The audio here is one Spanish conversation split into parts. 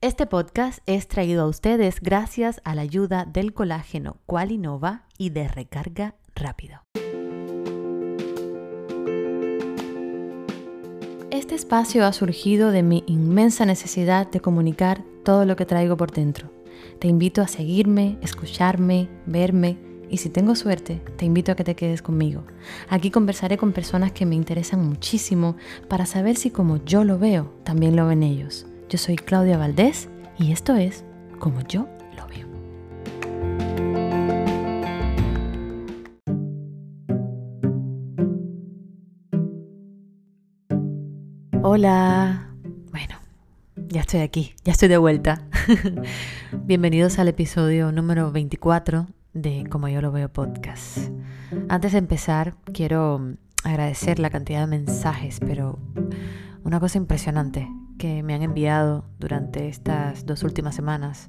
Este podcast es traído a ustedes gracias a la ayuda del colágeno Qualinova y de recarga rápido. Este espacio ha surgido de mi inmensa necesidad de comunicar todo lo que traigo por dentro. Te invito a seguirme, escucharme, verme y si tengo suerte, te invito a que te quedes conmigo. Aquí conversaré con personas que me interesan muchísimo para saber si como yo lo veo, también lo ven ellos. Yo soy Claudia Valdés y esto es Como yo lo veo. Hola. Bueno, ya estoy aquí, ya estoy de vuelta. Bienvenidos al episodio número 24 de Como yo lo veo podcast. Antes de empezar, quiero agradecer la cantidad de mensajes, pero una cosa impresionante que me han enviado durante estas dos últimas semanas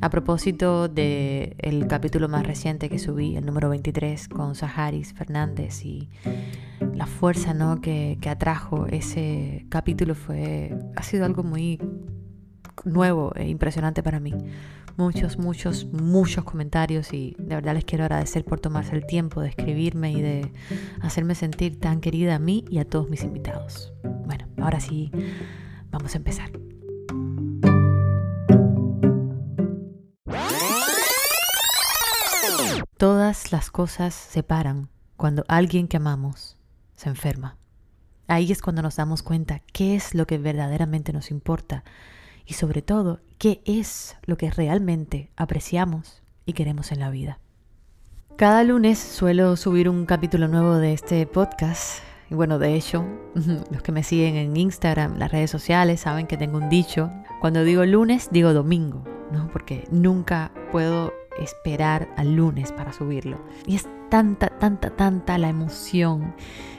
a propósito del el capítulo más reciente que subí, el número 23, con Saharis Fernández y la fuerza ¿no? que, que atrajo ese capítulo fue, ha sido algo muy nuevo e impresionante para mí. Muchos, muchos, muchos comentarios y de verdad les quiero agradecer por tomarse el tiempo de escribirme y de hacerme sentir tan querida a mí y a todos mis invitados. Bueno, ahora sí Vamos a empezar. Todas las cosas se paran cuando alguien que amamos se enferma. Ahí es cuando nos damos cuenta qué es lo que verdaderamente nos importa y sobre todo qué es lo que realmente apreciamos y queremos en la vida. Cada lunes suelo subir un capítulo nuevo de este podcast y bueno, de hecho, los que me siguen en Instagram, las redes sociales, saben que tengo un dicho. Cuando digo lunes, digo domingo, ¿no? Porque nunca puedo esperar al lunes para subirlo. Y es tanta, tanta, tanta la emoción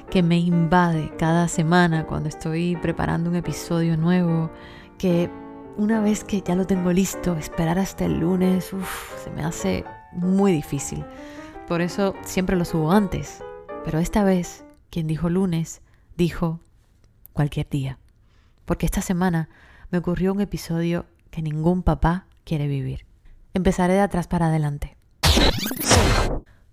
que me invade cada semana cuando estoy preparando un episodio nuevo, que una vez que ya lo tengo listo, esperar hasta el lunes, se me hace muy difícil. Por eso siempre lo subo antes. Pero esta vez quien dijo lunes, dijo cualquier día. Porque esta semana me ocurrió un episodio que ningún papá quiere vivir. Empezaré de atrás para adelante.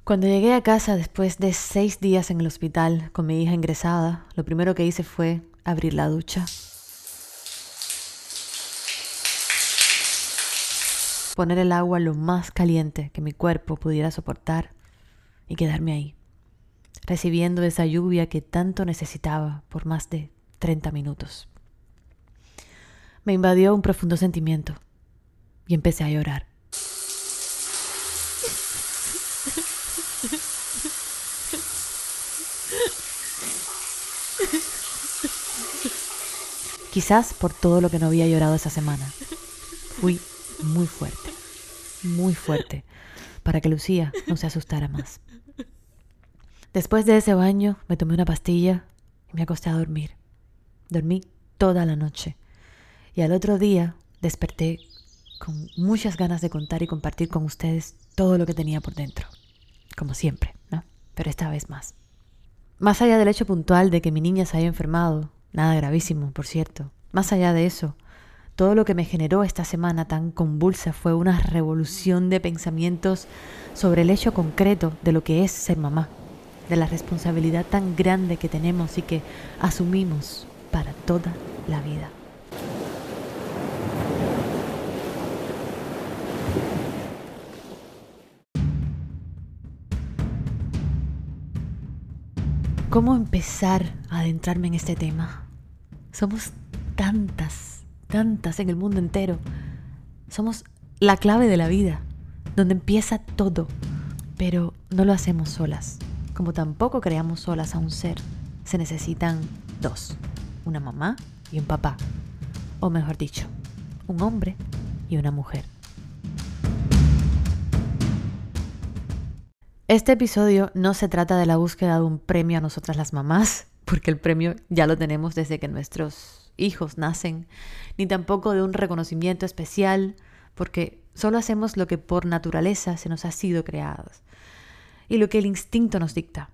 Cuando llegué a casa después de seis días en el hospital con mi hija ingresada, lo primero que hice fue abrir la ducha. Poner el agua lo más caliente que mi cuerpo pudiera soportar y quedarme ahí recibiendo esa lluvia que tanto necesitaba por más de 30 minutos. Me invadió un profundo sentimiento y empecé a llorar. Quizás por todo lo que no había llorado esa semana. Fui muy fuerte, muy fuerte, para que Lucía no se asustara más. Después de ese baño me tomé una pastilla y me acosté a dormir. Dormí toda la noche. Y al otro día desperté con muchas ganas de contar y compartir con ustedes todo lo que tenía por dentro. Como siempre, ¿no? Pero esta vez más. Más allá del hecho puntual de que mi niña se haya enfermado, nada gravísimo, por cierto, más allá de eso, todo lo que me generó esta semana tan convulsa fue una revolución de pensamientos sobre el hecho concreto de lo que es ser mamá de la responsabilidad tan grande que tenemos y que asumimos para toda la vida. ¿Cómo empezar a adentrarme en este tema? Somos tantas, tantas en el mundo entero. Somos la clave de la vida, donde empieza todo, pero no lo hacemos solas como tampoco creamos solas a un ser, se necesitan dos, una mamá y un papá, o mejor dicho, un hombre y una mujer. Este episodio no se trata de la búsqueda de un premio a nosotras las mamás, porque el premio ya lo tenemos desde que nuestros hijos nacen, ni tampoco de un reconocimiento especial, porque solo hacemos lo que por naturaleza se nos ha sido creados y lo que el instinto nos dicta,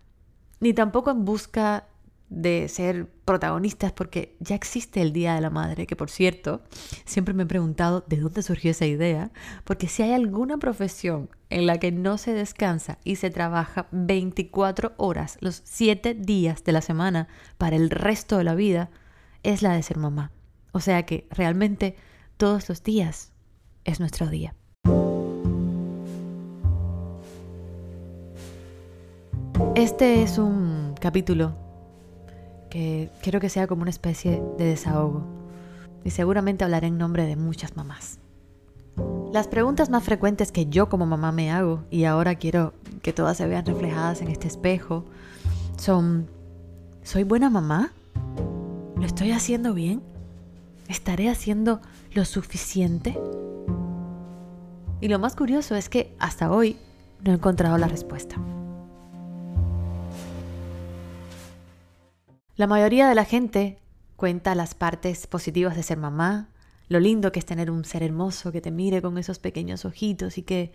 ni tampoco en busca de ser protagonistas porque ya existe el Día de la Madre, que por cierto, siempre me he preguntado de dónde surgió esa idea, porque si hay alguna profesión en la que no se descansa y se trabaja 24 horas los 7 días de la semana para el resto de la vida, es la de ser mamá. O sea que realmente todos los días es nuestro día. Este es un capítulo que quiero que sea como una especie de desahogo y seguramente hablaré en nombre de muchas mamás. Las preguntas más frecuentes que yo como mamá me hago y ahora quiero que todas se vean reflejadas en este espejo son, ¿soy buena mamá? ¿Lo estoy haciendo bien? ¿Estaré haciendo lo suficiente? Y lo más curioso es que hasta hoy no he encontrado la respuesta. La mayoría de la gente cuenta las partes positivas de ser mamá, lo lindo que es tener un ser hermoso que te mire con esos pequeños ojitos y que,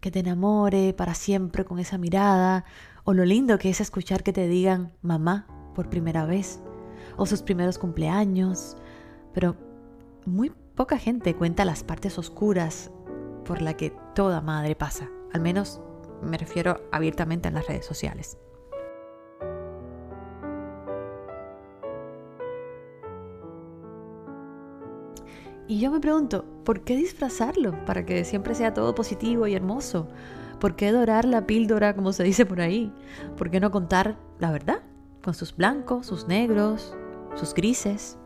te enamore para siempre con esa mirada, o lo lindo que es escuchar que te digan mamá por primera vez, o sus primeros cumpleaños, pero muy poca gente cuenta las partes oscuras por la que toda madre pasa, al menos me refiero abiertamente en las redes sociales. Y yo me pregunto, ¿por qué disfrazarlo para que siempre sea todo positivo y hermoso? ¿Por qué dorar la píldora, como se dice por ahí? ¿Por qué no contar la verdad? Con sus blancos, sus negros, sus grises.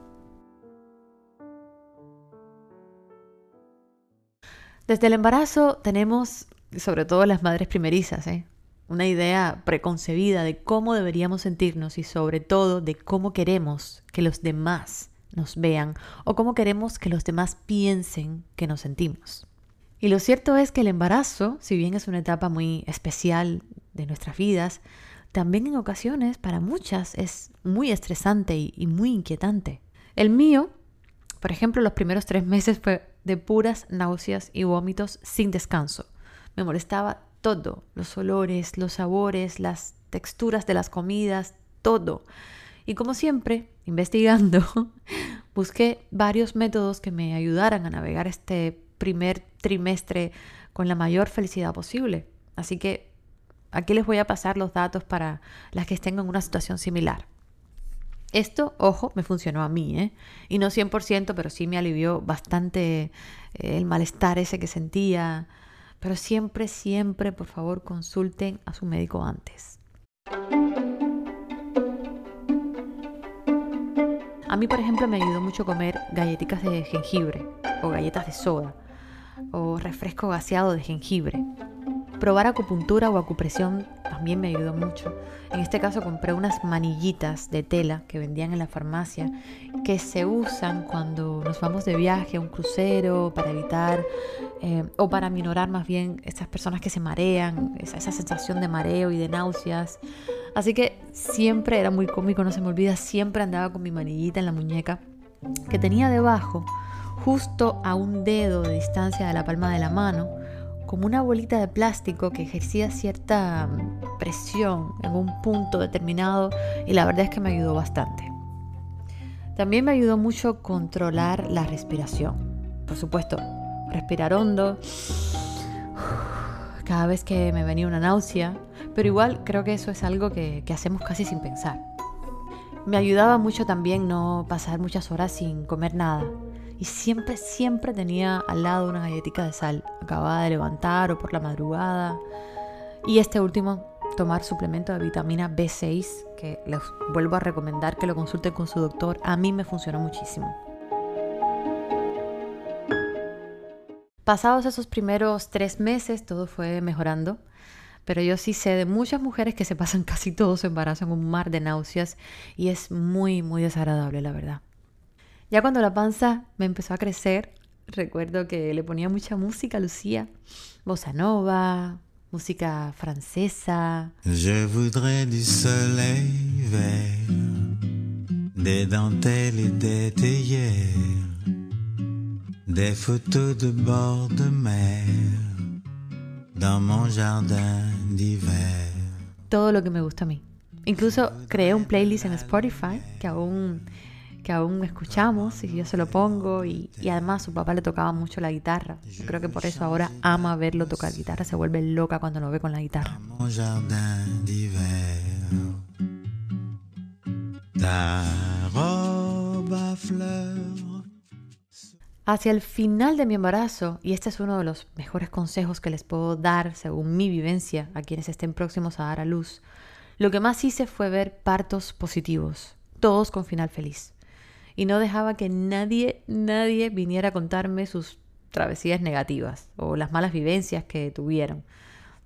Desde el embarazo tenemos, sobre todo las madres primerizas, ¿eh? una idea preconcebida de cómo deberíamos sentirnos y sobre todo de cómo queremos que los demás nos vean o cómo queremos que los demás piensen que nos sentimos. Y lo cierto es que el embarazo, si bien es una etapa muy especial de nuestras vidas, también en ocasiones para muchas es muy estresante y, muy inquietante. El mío, por ejemplo, los primeros tres meses fue de puras náuseas y vómitos sin descanso. Me molestaba todo, los olores, los sabores, las texturas de las comidas, todo. Y como siempre, investigando, busqué varios métodos que me ayudaran a navegar este primer trimestre con la mayor felicidad posible. Así que aquí les voy a pasar los datos para las que estén en una situación similar. Esto, ojo, me funcionó a mí, ¿eh? Y no 100%, pero sí me alivió bastante eh, el malestar ese que sentía. Pero siempre, siempre, por favor, consulten a su médico antes. A mí, por ejemplo, me ayudó mucho comer galletitas de jengibre o galletas de soda o refresco gaseado de jengibre. Probar acupuntura o acupresión también me ayudó mucho. En este caso compré unas manillitas de tela que vendían en la farmacia que se usan cuando nos vamos de viaje a un crucero para evitar eh, o para minorar más bien esas personas que se marean, esa sensación de mareo y de náuseas. Así que siempre era muy cómico, no se me olvida, siempre andaba con mi manillita en la muñeca que tenía debajo, justo a un dedo de distancia de la palma de la mano, como una bolita de plástico que ejercía cierta mm, presión en un punto determinado y la verdad es que me ayudó bastante. También me ayudó mucho controlar la respiración. Por supuesto, respirar hondo cada vez que me venía una náusea, pero igual creo que eso es algo que, hacemos casi sin pensar. Me ayudaba mucho también no pasar muchas horas sin comer nada. Y siempre, siempre tenía al lado una galletita de sal, acabada de levantar o por la madrugada. Y este último, tomar suplemento de vitamina B6, que les vuelvo a recomendar que lo consulten con su doctor. A mí me funcionó muchísimo. Pasados esos primeros tres meses, todo fue mejorando. Pero yo sí sé de muchas mujeres que se pasan casi todo su embarazo en un mar de náuseas y es muy, muy desagradable, la verdad. Ya cuando la panza me empezó a crecer, recuerdo que le ponía mucha música a Lucía, bossa nova, música francesa. Je voudrais du soleil vert, des dentelles et des théières, des photos de bord de mer dans mon jardin d'hiver. Todo lo que me gusta a mí. Incluso creé un playlist en Spotify que aún, que aún escuchamos y yo se lo pongo y, y además su papá le tocaba mucho la guitarra. Yo creo que por eso ahora ama verlo tocar guitarra, se vuelve loca cuando lo ve con la guitarra. Hacia el final de mi embarazo, y este es uno de los mejores consejos que les puedo dar según mi vivencia a quienes estén próximos a dar a luz, lo que más hice fue ver partos positivos, todos con final feliz. Y no dejaba que nadie, nadie viniera a contarme sus travesías negativas o las malas vivencias que tuvieron.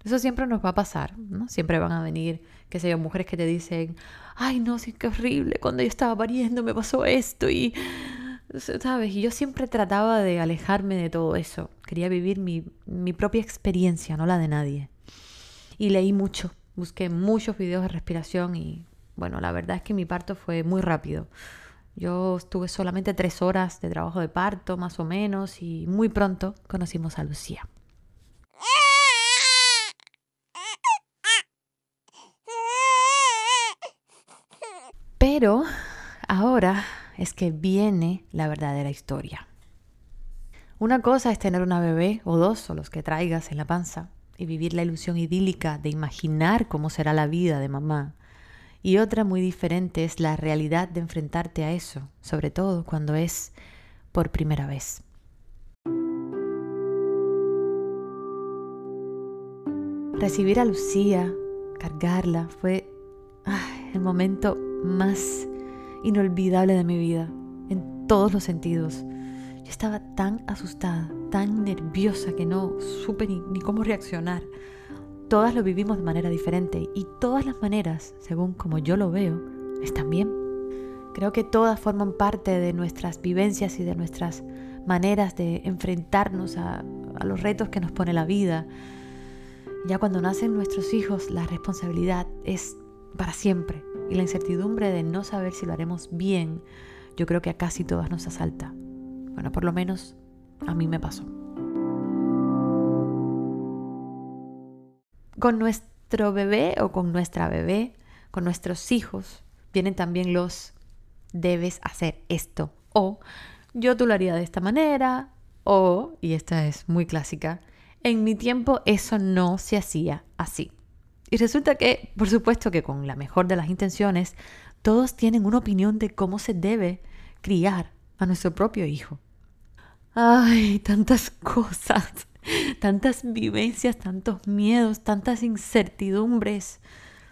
Eso siempre nos va a pasar, ¿no? Siempre van a venir, qué sé yo, mujeres que te dicen, ay no, sí, qué horrible, cuando yo estaba pariendo me pasó esto y ¿sabes? Y yo siempre trataba de alejarme de todo eso. Quería vivir mi, mi, propia experiencia, no la de nadie. Y leí mucho, busqué muchos videos de respiración y bueno, la verdad es que mi parto fue muy rápido. Yo estuve solamente tres horas de trabajo de parto, más o menos, y muy pronto conocimos a Lucía. Pero ahora es que viene la verdadera historia. Una cosa es tener una bebé o dos o los que traigas en la panza y vivir la ilusión idílica de imaginar cómo será la vida de mamá. Y otra muy diferente es la realidad de enfrentarte a eso, sobre todo cuando es por primera vez. Recibir a Lucía, cargarla, fue el momento más inolvidable de mi vida, en todos los sentidos. Yo estaba tan asustada, tan nerviosa que no supe ni, cómo reaccionar. Todas lo vivimos de manera diferente y todas las maneras, según como yo lo veo, están bien. Creo que todas forman parte de nuestras vivencias y de nuestras maneras de enfrentarnos a, los retos que nos pone la vida. Ya cuando nacen nuestros hijos, la responsabilidad es para siempre y la incertidumbre de no saber si lo haremos bien, yo creo que a casi todas nos asalta. Bueno, por lo menos a mí me pasó. Con nuestro bebé o con nuestra bebé, con nuestros hijos, vienen también los debes hacer esto o yo tú lo haría de esta manera o, y esta es muy clásica, en mi tiempo eso no se hacía así. Y resulta que, por supuesto que con la mejor de las intenciones, todos tienen una opinión de cómo se debe criar a nuestro propio hijo. Ay, tantas cosas, tantas vivencias, tantos miedos, tantas incertidumbres.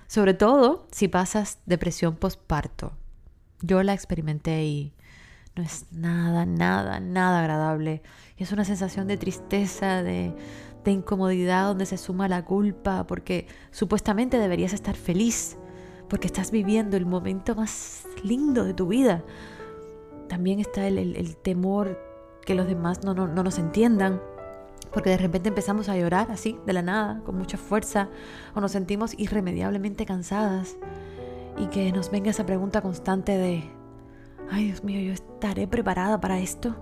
Sobre todo si pasas depresión postparto. Yo la experimenté y no es nada, nada, nada agradable. Es una sensación de tristeza, de, de incomodidad donde se suma la culpa, porque supuestamente deberías estar feliz, porque estás viviendo el momento más lindo de tu vida. También está el, temor que los demás no, no, no nos entiendan, porque de repente empezamos a llorar así, de la nada, con mucha fuerza, o nos sentimos irremediablemente cansadas, y que nos venga esa pregunta constante de, ay Dios mío, ¿yo estaré preparada para esto?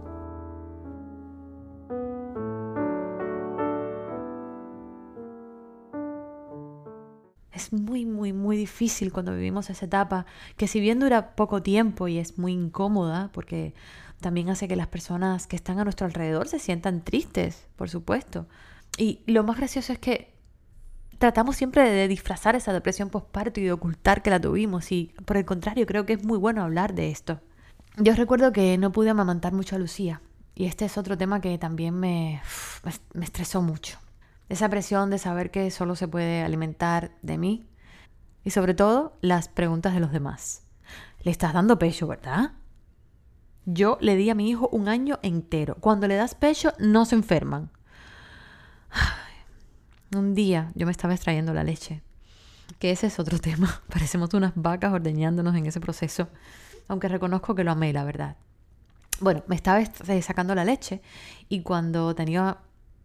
es muy, muy, muy difícil cuando vivimos esa etapa, que si bien dura poco tiempo y es muy incómoda, porque también hace que las personas que están a nuestro alrededor se sientan tristes, por supuesto. Y lo más gracioso es que tratamos siempre de disfrazar esa depresión postparto y de ocultar que la tuvimos, y por el contrario, creo que es muy bueno hablar de esto. Yo recuerdo que no pude amamantar mucho a Lucía, y este es otro tema que también me, me estresó mucho esa presión de saber que solo se puede alimentar de mí y sobre todo las preguntas de los demás. Le estás dando pecho, ¿verdad? Yo le di a mi hijo un año entero. Cuando le das pecho no se enferman. Un día yo me estaba extrayendo la leche, que ese es otro tema. Parecemos unas vacas ordeñándonos en ese proceso, aunque reconozco que lo amé, la verdad. Bueno, me estaba sacando la leche y cuando tenía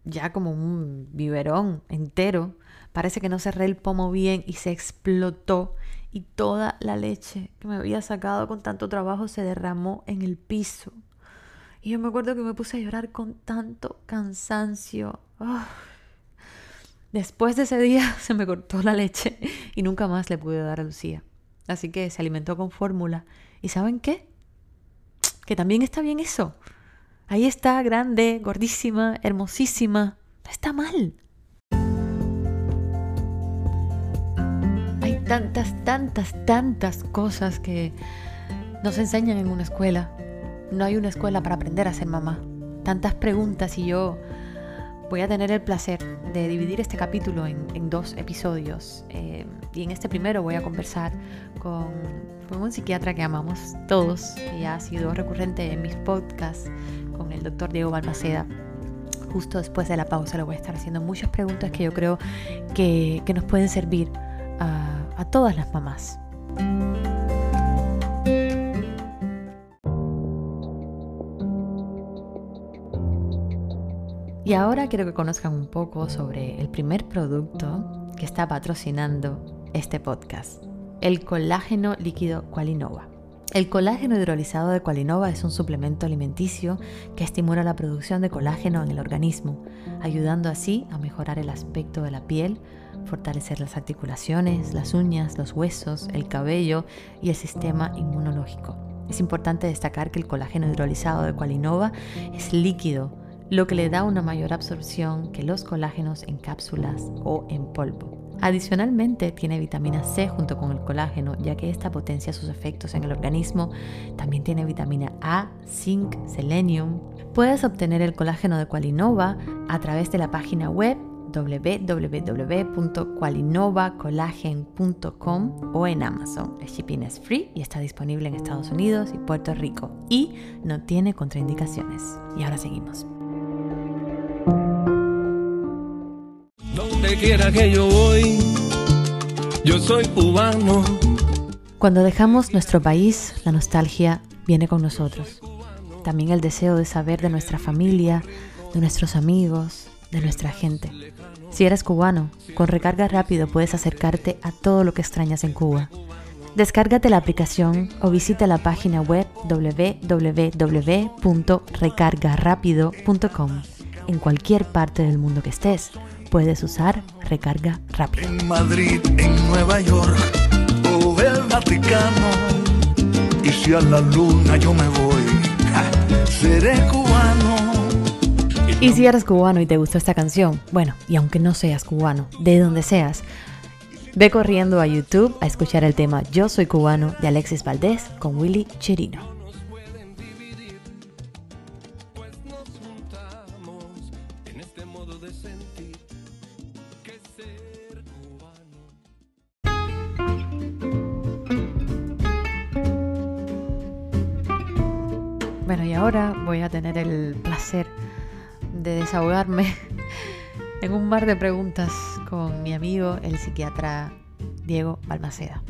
ya como un biberón entero. Parece que no cerré el pomo bien y se explotó y toda la leche que me había sacado con tanto trabajo se derramó en el piso. Y yo me acuerdo que me puse a llorar con tanto cansancio. Después de ese día se me cortó la leche y nunca más le pude dar a Lucía. así que se alimentó con fórmula. ¿Y saben qué? Que también está bien eso. Ahí está, grande, gordísima, hermosísima. Está mal. Tantas, tantas, tantas cosas que nos enseñan en una escuela. No hay una escuela para aprender a ser mamá. Tantas preguntas y yo voy a tener el placer de dividir este capítulo en, dos episodios. Eh, y en este primero voy a conversar con, con, un psiquiatra que amamos todos, ya ha sido recurrente en mis podcasts, con el doctor Diego Balmaceda. Justo después de la pausa le voy a estar haciendo muchas preguntas que yo creo que, que nos pueden servir a, a todas las mamás. Y ahora quiero que conozcan un poco sobre el primer producto que está patrocinando este podcast, el colágeno líquido Qualinova. El colágeno hidrolizado de Qualinova es un suplemento alimenticio que estimula la producción de colágeno en el organismo, ayudando así a mejorar el aspecto de la piel, fortalecer las articulaciones, las uñas, los huesos, el cabello y el sistema inmunológico. Es importante destacar que el colágeno hidrolizado de Qualinova es líquido, lo que le da una mayor absorción que los colágenos en cápsulas o en polvo. Adicionalmente tiene vitamina C junto con el colágeno, ya que esta potencia sus efectos en el organismo. También tiene vitamina A, zinc, selenium. Puedes obtener el colágeno de Qualinova a través de la página web www.qualinovacolagen.com o en Amazon. El shipping es free y está disponible en Estados Unidos y Puerto Rico y no tiene contraindicaciones. Y ahora seguimos. quiera que yo voy, yo soy cubano. Cuando dejamos nuestro país, la nostalgia viene con nosotros. También el deseo de saber de nuestra familia, de nuestros amigos, de nuestra gente. Si eres cubano, con recarga rápido puedes acercarte a todo lo que extrañas en Cuba. Descárgate la aplicación o visita la página web www.recargarapido.com en cualquier parte del mundo que estés puedes usar recarga rápida. En Madrid, en Nueva York o el Vaticano. Y si a la luna yo me voy, seré cubano. Y si eres cubano y te gustó esta canción, bueno, y aunque no seas cubano, de donde seas, ve corriendo a YouTube a escuchar el tema Yo soy cubano de Alexis Valdés con Willy Chirino. Mar de preguntas con mi amigo, el psiquiatra Diego Balmaceda.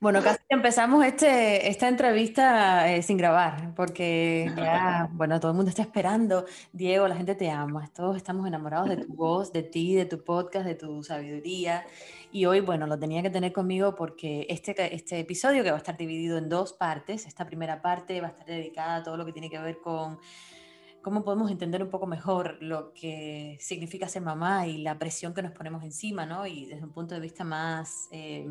Bueno, casi empezamos este, esta entrevista eh, sin grabar, porque ya, bueno, todo el mundo está esperando. Diego, la gente te ama, todos estamos enamorados de tu voz, de ti, de tu podcast, de tu sabiduría. Y hoy, bueno, lo tenía que tener conmigo porque este, este episodio que va a estar dividido en dos partes, esta primera parte va a estar dedicada a todo lo que tiene que ver con cómo podemos entender un poco mejor lo que significa ser mamá y la presión que nos ponemos encima, ¿no? Y desde un punto de vista más, eh,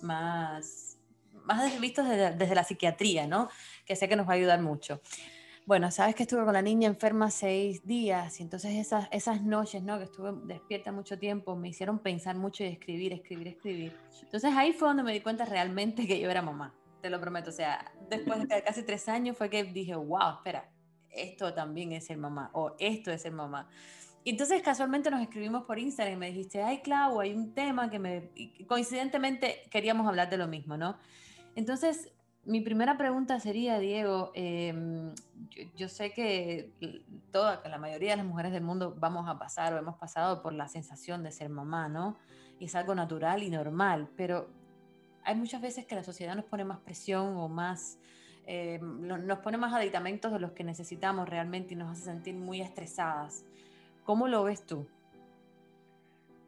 más, más visto desde, desde la psiquiatría, ¿no? Que sé que nos va a ayudar mucho. Bueno, sabes que estuve con la niña enferma seis días y entonces esas, esas noches, ¿no? Que estuve despierta mucho tiempo, me hicieron pensar mucho y escribir, escribir, escribir. Entonces ahí fue donde me di cuenta realmente que yo era mamá, te lo prometo. O sea, después de casi tres años fue que dije, wow, espera, esto también es ser mamá o esto es ser mamá. Y entonces casualmente nos escribimos por Instagram y me dijiste, ay, Clau, hay un tema que me... Coincidentemente queríamos hablar de lo mismo, ¿no? Entonces mi primera pregunta sería, Diego, em, yo, sé que toda, la mayoría de las mujeres del mundo vamos a pasar o hemos pasado por la sensación de ser mamá, ¿no? Y es algo natural y normal, pero hay muchas veces que la sociedad nos pone más presión o más, em, nos pone más aditamentos de los que necesitamos realmente y nos hace sentir muy estresadas. ¿Cómo lo ves tú?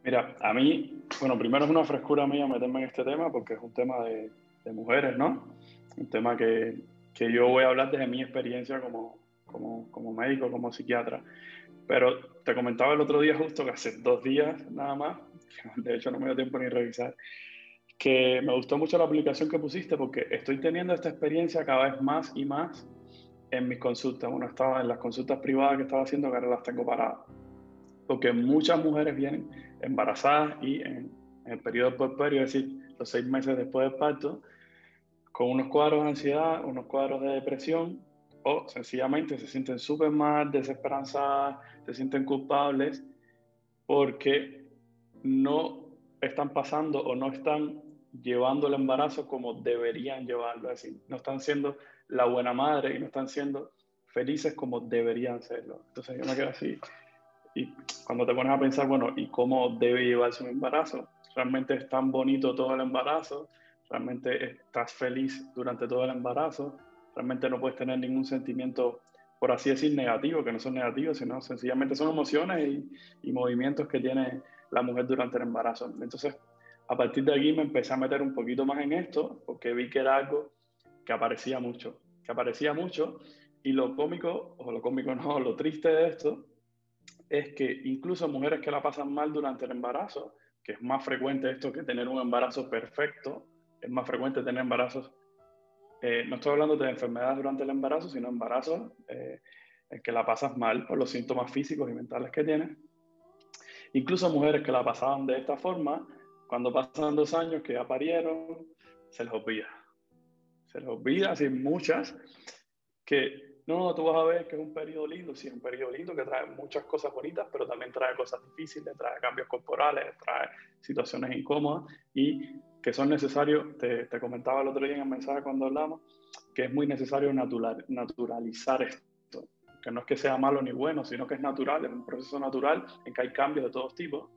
Mira, a mí, bueno, primero es una frescura mía meterme en este tema porque es un tema de, de mujeres, ¿no? un tema que, que, yo voy a hablar desde mi experiencia como, como, como, médico, como psiquiatra. Pero te comentaba el otro día justo que hace dos días nada más de hecho no me dio tiempo ni revisar, que me gustó mucho la aplicación que pusiste porque estoy teniendo esta experiencia cada vez más y más en mis consultas. Bueno, estaba en las consultas privadas que estaba haciendo, que ahora las tengo paradas. Porque muchas mujeres vienen embarazadas y en, en el periodo puerperio, es decir, los seis meses después del parto, con unos cuadros de ansiedad, unos cuadros de depresión, o sencillamente se sienten súper mal, desesperanzadas, se sienten culpables, porque no están pasando o no están llevando el embarazo como deberían llevarlo, es decir, no están siendo la buena madre y no están siendo felices como deberían serlo. Entonces yo me quedo así. Y cuando te pones a pensar, bueno, ¿y cómo debe llevarse un embarazo? ¿Realmente es tan bonito todo el embarazo? ¿Realmente estás feliz durante todo el embarazo? ¿Realmente no puedes tener ningún sentimiento, por así decir, negativo, que no son negativos, sino sencillamente son emociones y, y movimientos que tiene la mujer durante el embarazo? Entonces, a partir de aquí me empecé a meter un poquito más en esto, porque vi que era algo que aparecía mucho, que aparecía mucho, y lo cómico, o lo cómico no, lo triste de esto, es que incluso mujeres que la pasan mal durante el embarazo, que es más frecuente esto que tener un embarazo perfecto, es más frecuente tener embarazos, eh, no estoy hablando de enfermedades durante el embarazo, sino embarazos eh, en que la pasas mal por los síntomas físicos y mentales que tienes. Incluso mujeres que la pasaban de esta forma, cuando pasan dos años que ya parieron, se les olvida. Se les olvida, así muchas, que no, tú vas a ver que es un periodo lindo, sí, es un periodo lindo que trae muchas cosas bonitas, pero también trae cosas difíciles, trae cambios corporales, trae situaciones incómodas y que son necesarios, te, te comentaba el otro día en el mensaje cuando hablamos, que es muy necesario natural, naturalizar esto, que no es que sea malo ni bueno, sino que es natural, es un proceso natural en que hay cambios de todos tipos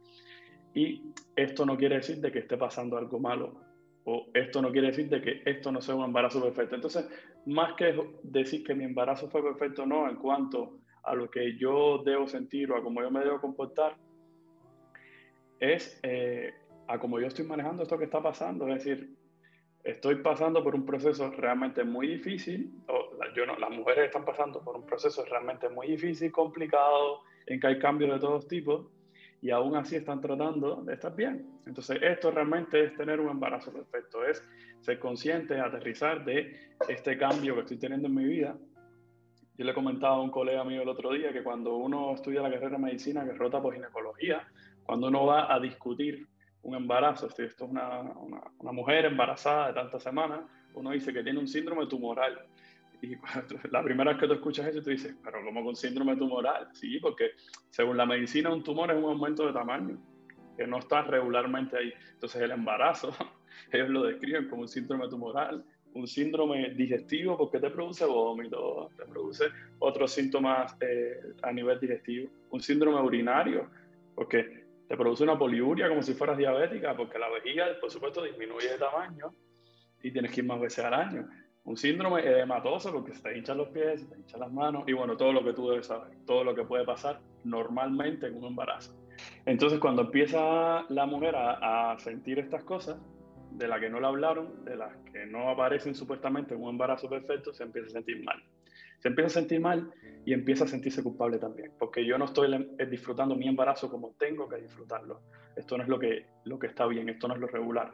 y esto no quiere decir de que esté pasando algo malo. O esto no quiere decir de que esto no sea un embarazo perfecto. Entonces, más que decir que mi embarazo fue perfecto, no, en cuanto a lo que yo debo sentir o a cómo yo me debo comportar, es eh, a cómo yo estoy manejando esto que está pasando. Es decir, estoy pasando por un proceso realmente muy difícil, o yo no, las mujeres están pasando por un proceso realmente muy difícil, complicado, en que hay cambios de todos tipos y aún así están tratando de estar bien. Entonces, esto realmente es tener un embarazo perfecto, es ser consciente, aterrizar de este cambio que estoy teniendo en mi vida. Yo le comentaba a un colega mío el otro día que cuando uno estudia la carrera de medicina, que rota por ginecología, cuando uno va a discutir un embarazo, si esto es una, una, una mujer embarazada de tantas semanas, uno dice que tiene un síndrome tumoral y la primera vez que tú escuchas eso, tú dices, pero ¿cómo con síndrome tumoral? Sí, porque según la medicina, un tumor es un aumento de tamaño que no está regularmente ahí. Entonces, el embarazo, ellos lo describen como un síndrome tumoral, un síndrome digestivo porque te produce vómito, te produce otros síntomas eh, a nivel digestivo, un síndrome urinario porque te produce una poliuria como si fueras diabética porque la vejiga, por supuesto, disminuye de tamaño y tienes que ir más veces al año un síndrome edematoso porque se te hinchan los pies, se te hinchan las manos y bueno, todo lo que tú debes saber, todo lo que puede pasar normalmente en un embarazo. Entonces cuando empieza la mujer a, sentir estas cosas, de las que no le hablaron, de las que no aparecen supuestamente en un embarazo perfecto, se empieza a sentir mal. Se empieza a sentir mal y empieza a sentirse culpable también, porque yo no estoy disfrutando mi embarazo como tengo que disfrutarlo. Esto no es lo que, lo que está bien, esto no es lo regular.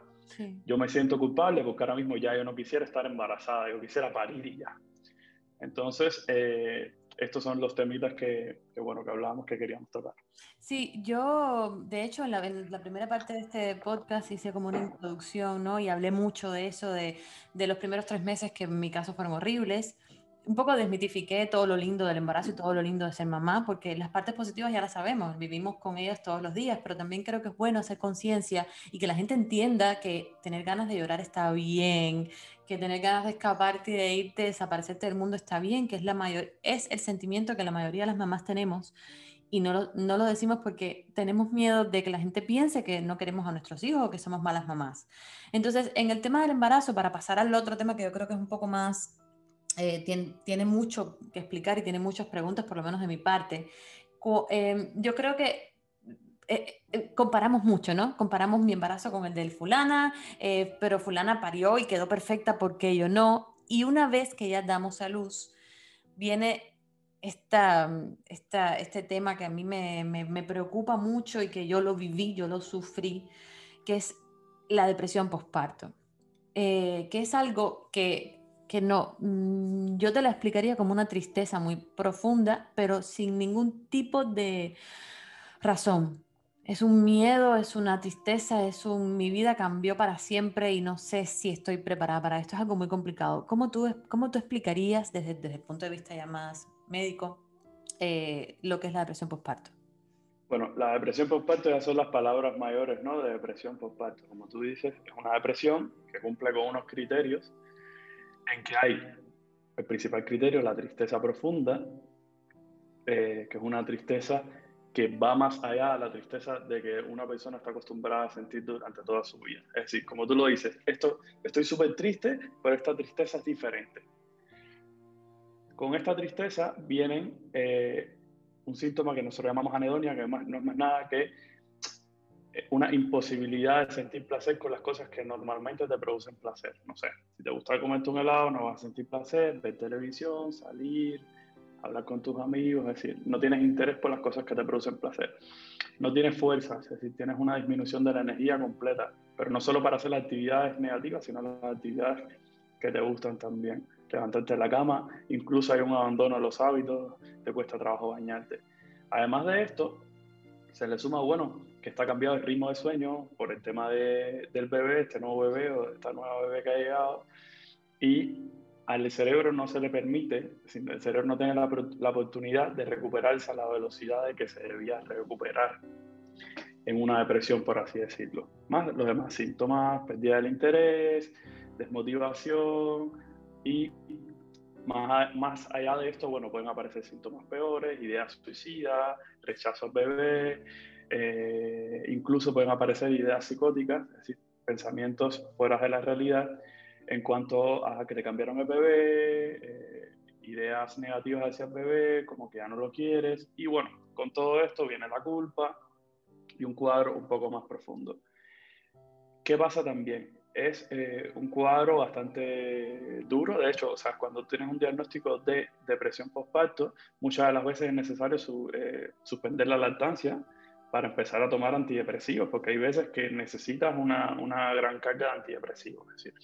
Yo me siento culpable porque ahora mismo ya yo no quisiera estar embarazada, yo quisiera parir y ya. Entonces, eh, estos son los temitas que, que, bueno, que hablábamos que queríamos tocar. Sí, yo, de hecho, en la, en la, primera parte de este podcast hice como una introducción, ¿no? Y hablé mucho de eso, de, de los primeros tres meses que en mi caso fueron horribles un poco desmitifiqué todo lo lindo del embarazo y todo lo lindo de ser mamá, porque las partes positivas ya las sabemos, vivimos con ellas todos los días, pero también creo que es bueno hacer conciencia y que la gente entienda que tener ganas de llorar está bien, que tener ganas de escaparte y de irte, desaparecerte del mundo está bien, que es, la mayor, es el sentimiento que la mayoría de las mamás tenemos y no lo, no lo decimos porque tenemos miedo de que la gente piense que no queremos a nuestros hijos o que somos malas mamás. Entonces, en el tema del embarazo, para pasar al otro tema que yo creo que es un poco más eh, tiene, tiene, mucho que explicar y tiene muchas preguntas, por lo menos de mi parte. Eh, yo creo que eh, eh, comparamos mucho, ¿no? Comparamos mi embarazo con el del fulana, eh, pero fulana parió y quedó perfecta porque yo no. Y una vez que ya damos a luz, viene esta, esta, este tema que a mí me, me, preocupa mucho y que yo lo viví, yo lo sufrí, que es la depresión postparto, eh, que es algo que, que no, mm, yo te la explicaría como una tristeza muy profunda, pero sin ningún tipo de razón. Es un miedo, es una tristeza, es un mi vida cambió para siempre y no sé si estoy preparada para esto. Es algo muy complicado. ¿Cómo tú, cómo tú explicarías desde, desde el punto de vista ya más médico eh, lo que es la depresión postparto? Bueno, la depresión postparto ya son las palabras mayores, ¿no? De depresión postparto. Como tú dices, es una depresión que cumple con unos criterios en que hay el principal criterio, la tristeza profunda, eh, que es una tristeza que va más allá de la tristeza de que una persona está acostumbrada a sentir durante toda su vida. Es decir, como tú lo dices, esto, estoy súper triste, pero esta tristeza es diferente. Con esta tristeza vienen eh, un síntoma que nosotros llamamos anedonia, que no es más nada que una imposibilidad de sentir placer con las cosas que normalmente te producen placer. No sé, si te gusta comerte un helado, no vas a sentir placer, ver televisión, salir, hablar con tus amigos, es decir, no tienes interés por las cosas que te producen placer. No tienes fuerza, es decir, tienes una disminución de la energía completa, pero no solo para hacer las actividades negativas, sino las actividades que te gustan también levantarte de la cama, incluso hay un abandono de los hábitos, te cuesta trabajo bañarte. Además de esto, se le suma, bueno, que está cambiado el ritmo de sueño por el tema de, del bebé, este nuevo bebé o esta nueva bebé que ha llegado, y al cerebro no se le permite, el cerebro no tiene la, la oportunidad de recuperarse a la velocidad de que se debía recuperar en una depresión, por así decirlo. Más los demás síntomas, pérdida del interés, desmotivación, y más, más allá de esto, bueno, pueden aparecer síntomas peores, ideas suicidas, rechazo al bebé, eh, incluso pueden aparecer ideas psicóticas, es decir, pensamientos fuera de la realidad en cuanto a que te cambiaron el bebé, eh, ideas negativas hacia el bebé, como que ya no lo quieres. Y bueno, con todo esto viene la culpa y un cuadro un poco más profundo. ¿Qué pasa también? es eh, un cuadro bastante duro. De hecho, o sea, cuando tienes un diagnóstico de depresión postparto, muchas de las veces es necesario eh, suspender la lactancia para empezar a tomar antidepresivos, porque hay veces que necesitas una, una gran carga de antidepresivos. Es decir,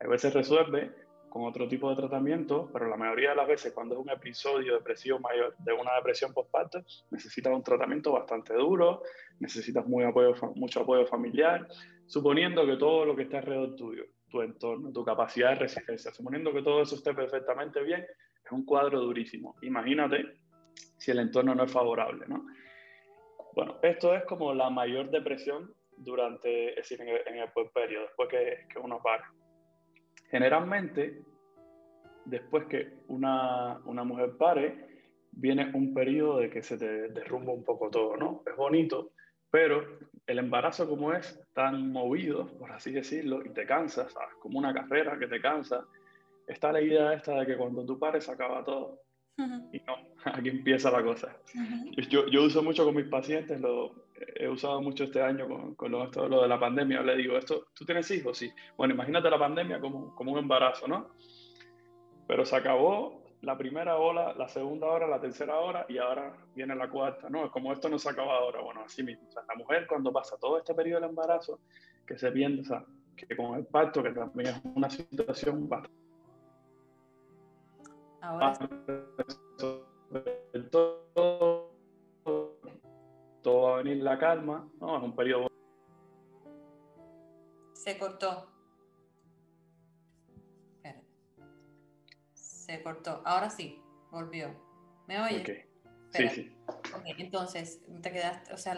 hay veces resuelve con otro tipo de tratamiento, pero la mayoría de las veces cuando es un episodio depresivo mayor de una depresión postparto, necesitas un tratamiento bastante duro, necesitas muy apoyo, mucho apoyo familiar, suponiendo que todo lo que está alrededor tuyo, tu entorno, tu capacidad de resiliencia, suponiendo que todo eso esté perfectamente bien, es un cuadro durísimo. Imagínate si el entorno no es favorable, ¿no? Bueno, esto es como la mayor depresión durante, es decir, en el, en el después que, que uno para. Generalmente, después que una, una, mujer pare, viene un periodo de que se te derrumba un poco todo, ¿no? Es bonito, pero el embarazo como es tan movido, por así decirlo, y te cansas, ¿sabes? Como una carrera que te cansa, está la idea esta de que cuando tú pares acaba todo. Y no, aquí empieza la cosa. yo, yo, uso mucho con mis pacientes, lo, he usado mucho este año con, con lo, esto, lo de la pandemia. Le digo, esto, ¿tú tienes hijos? Sí. Bueno, imagínate la pandemia como, como un embarazo, ¿no? Pero se acabó la primera hora, la segunda hora, la tercera hora y ahora viene la cuarta, ¿no? Es como esto no se acaba ahora, bueno, así mismo. O sea, la mujer cuando pasa todo este periodo del embarazo, que se piensa que con el parto, que también es una situación bastante... Ahora... Todo, todo va a venir la calma, ¿no? Es un periodo... Se cortó. se cortó. Ahora sí, volvió. ¿Me oye? Sí, sí. entonces, te quedaste, o sea,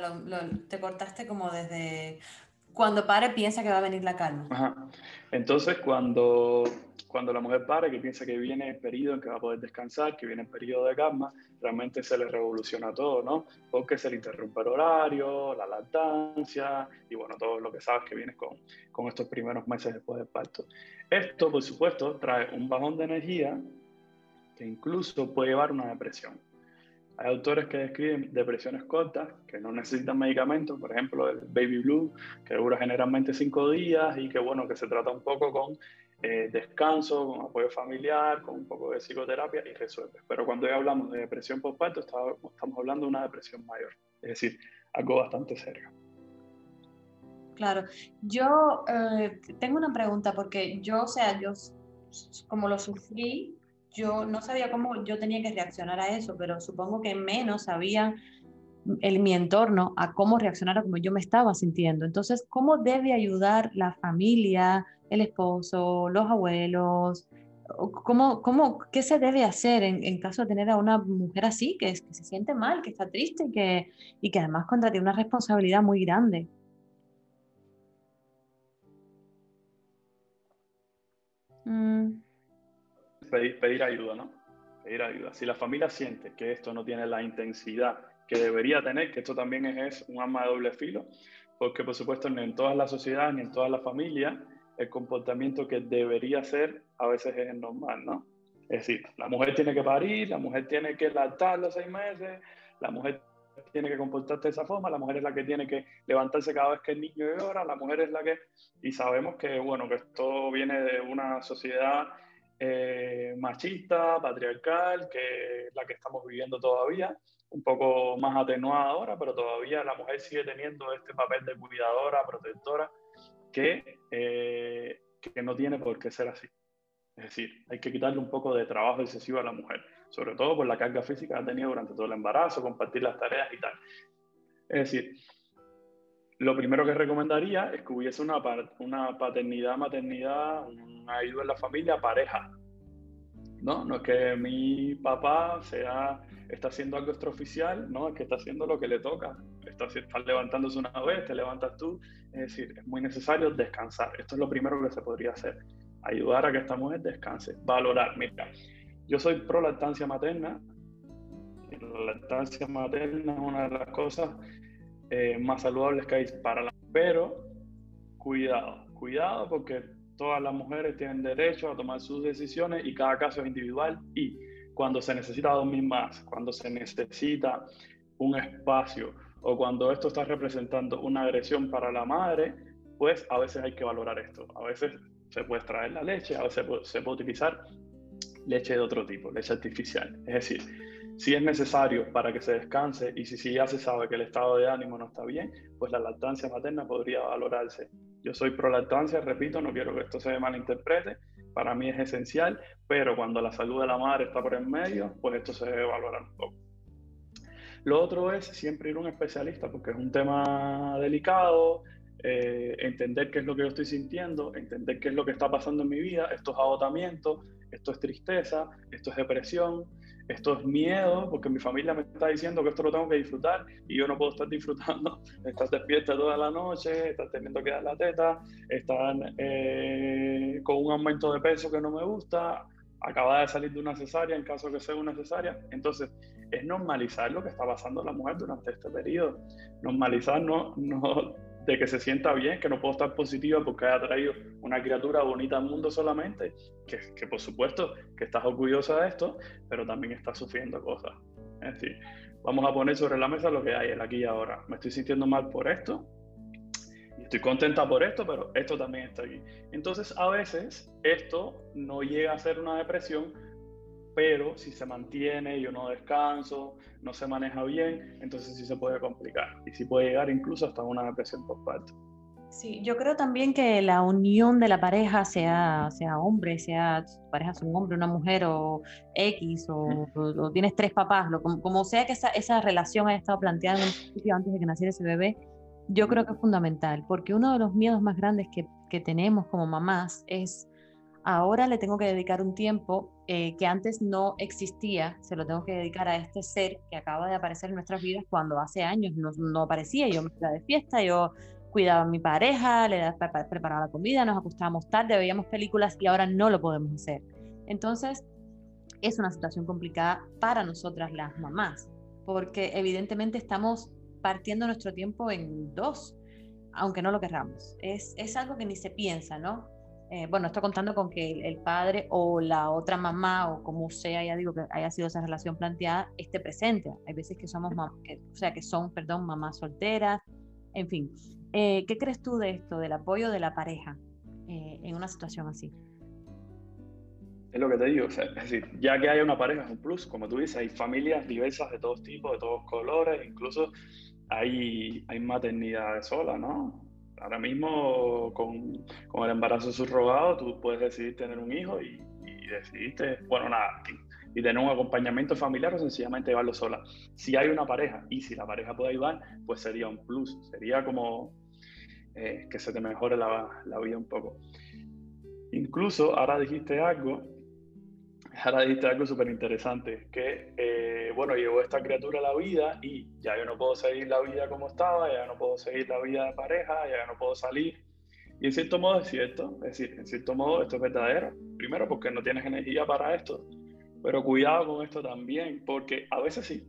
te cortaste como desde cuando pare piensa que va a venir la calma. Ajá. Entonces, cuando, cuando la mujer pare, que piensa que viene el periodo en que va a poder descansar, que viene el periodo de calma, realmente se le revoluciona todo, ¿no? Porque se le interrumpe el horario, la lactancia y bueno, todo lo que sabes que viene con, con estos primeros meses después del parto. Esto, por supuesto, trae un bajón de energía que incluso puede llevar a una depresión. Hay autores que describen depresiones cortas, que no necesitan medicamentos, por ejemplo el baby blue, que dura generalmente cinco días y que bueno, que se trata un poco con eh, descanso, con apoyo familiar, con un poco de psicoterapia y resuelves. Pero cuando ya hablamos de depresión postparto, estamos hablando de una depresión mayor, es decir, algo bastante serio. Claro, yo eh, tengo una pregunta porque yo, o sea, yo como lo sufrí, yo no sabía cómo yo tenía que reaccionar a eso, pero supongo que menos sabía el, mi entorno a cómo reaccionar a cómo yo me estaba sintiendo. Entonces, ¿cómo debe ayudar la familia, el esposo, los abuelos? ¿Cómo, cómo, ¿Qué se debe hacer en, caso de tener a una mujer así, que, que se siente mal, que está triste y que, y que además contra tiene una responsabilidad muy grande? Mm. Pedir, pedir ayuda, ¿no? Pedir ayuda. Si la familia siente que esto no tiene la intensidad que debería tener, que esto también es, un arma de doble filo, porque por supuesto ni en todas las sociedades ni en todas las familias el comportamiento que debería ser a veces es normal, ¿no? Es decir, la mujer tiene que parir, la mujer tiene que lactar los seis meses, la mujer tiene que comportarse de esa forma, la mujer es la que tiene que levantarse cada vez que el niño llora, la mujer es la que... Y sabemos que, bueno, que esto viene de una sociedad eh, machista, patriarcal, que es la que estamos viviendo todavía, un poco más atenuada ahora, pero todavía la mujer sigue teniendo este papel de cuidadora, protectora, que, eh, que no tiene por qué ser así. Es decir, hay que quitarle un poco de trabajo excesivo a la mujer, sobre todo por la carga física que ha tenido durante todo el embarazo, compartir las tareas y tal. Es decir, lo primero que recomendaría es que hubiese una, una paternidad, maternidad, una ayuda en la familia, pareja. ¿No? no es que mi papá sea, está haciendo algo extraoficial, no, es que está haciendo lo que le toca. Está, está levantándose una vez, te levantas tú. Es decir, es muy necesario descansar. Esto es lo primero que se podría hacer ayudar a que esta mujer descanse, valorar. Mira, yo soy pro lactancia materna. La lactancia materna es una de las cosas eh, más saludables que hay para la pero cuidado, cuidado porque todas las mujeres tienen derecho a tomar sus decisiones y cada caso es individual y cuando se necesita dormir más, cuando se necesita un espacio o cuando esto está representando una agresión para la madre, pues a veces hay que valorar esto. A veces se puede extraer la leche, a veces se puede utilizar leche de otro tipo, leche artificial. Es decir, si es necesario para que se descanse y si, ya se sabe que el estado de ánimo no está bien, pues la lactancia materna podría valorarse. Yo soy pro lactancia, repito, no quiero que esto se malinterprete, para mí es esencial, pero cuando la salud de la madre está por en medio, pues esto se debe valorar un poco. Lo otro es siempre ir a un especialista porque es un tema delicado, eh, entender qué es lo que yo estoy sintiendo, entender qué es lo que está pasando en mi vida, esto es agotamiento, esto es tristeza, esto es depresión, esto es miedo, porque mi familia me está diciendo que esto lo tengo que disfrutar y yo no puedo estar disfrutando. Estás despierta toda la noche, estás teniendo que dar la teta, están eh, con un aumento de peso que no me gusta, acaba de salir de una cesárea en caso que sea una cesárea. Entonces, es normalizar lo que está pasando la mujer durante este periodo. Normalizar no, no de que se sienta bien, que no puedo estar positiva porque haya traído una criatura bonita al mundo solamente, que, que por supuesto que estás orgullosa de esto, pero también estás sufriendo cosas. Es decir, vamos a poner sobre la mesa lo que hay, el aquí y ahora. Me estoy sintiendo mal por esto, estoy contenta por esto, pero esto también está aquí. Entonces, a veces esto no llega a ser una depresión, pero si se mantiene, yo no descanso, no se maneja bien, entonces sí se puede complicar y sí puede llegar incluso hasta una depresión postparto. Sí, yo creo también que la unión de la pareja, sea, sea hombre, sea tu pareja es un hombre, una mujer o X, o, tienes tres papás, lo, como, sea que esa, esa relación haya estado planteada en un principio antes de que naciera ese bebé, yo creo que es fundamental, porque uno de los miedos más grandes que, que tenemos como mamás es ahora le tengo que dedicar un tiempo eh, que antes no existía, se lo tengo que dedicar a este ser que acaba de aparecer en nuestras vidas cuando hace años no, no aparecía, yo me iba de fiesta, yo cuidaba a mi pareja, le preparaba la comida, nos acostábamos tarde, veíamos películas y ahora no lo podemos hacer. Entonces, es una situación complicada para nosotras las mamás, porque evidentemente estamos partiendo nuestro tiempo en dos, aunque no lo querramos. Es, es algo que ni se piensa, ¿no? Eh, bueno, estoy contando con que el, padre o la otra mamá o como sea, ya digo que haya sido esa relación planteada, esté presente. Hay veces que somos, o sea, que son, perdón, mamás solteras, en fin. Eh, ¿Qué crees tú de esto, del apoyo de la pareja eh, en una situación así? es lo que te digo, es decir, ya que hay una pareja es un plus, como tú dices, hay familias diversas de todos tipos, de todos colores, incluso hay, hay maternidades solas, ¿no? Ahora mismo con, el embarazo subrogado tú puedes decidir tener un hijo y, decidiste, bueno, nada, y, tener un acompañamiento familiar o sencillamente llevarlo sola. Si hay una pareja y si la pareja puede ayudar, pues sería un plus, sería como eh, que se te mejore la vida un poco. Incluso ahora dijiste algo ahora dijiste algo súper interesante, que, eh, bueno, llegó esta criatura a la vida y ya yo no puedo seguir la vida como estaba, ya no puedo seguir la vida de pareja, ya no puedo salir. Y en cierto modo es cierto, es decir, en cierto modo esto es verdadero. Primero porque no tienes energía para esto, pero cuidado con esto también, porque a veces sí,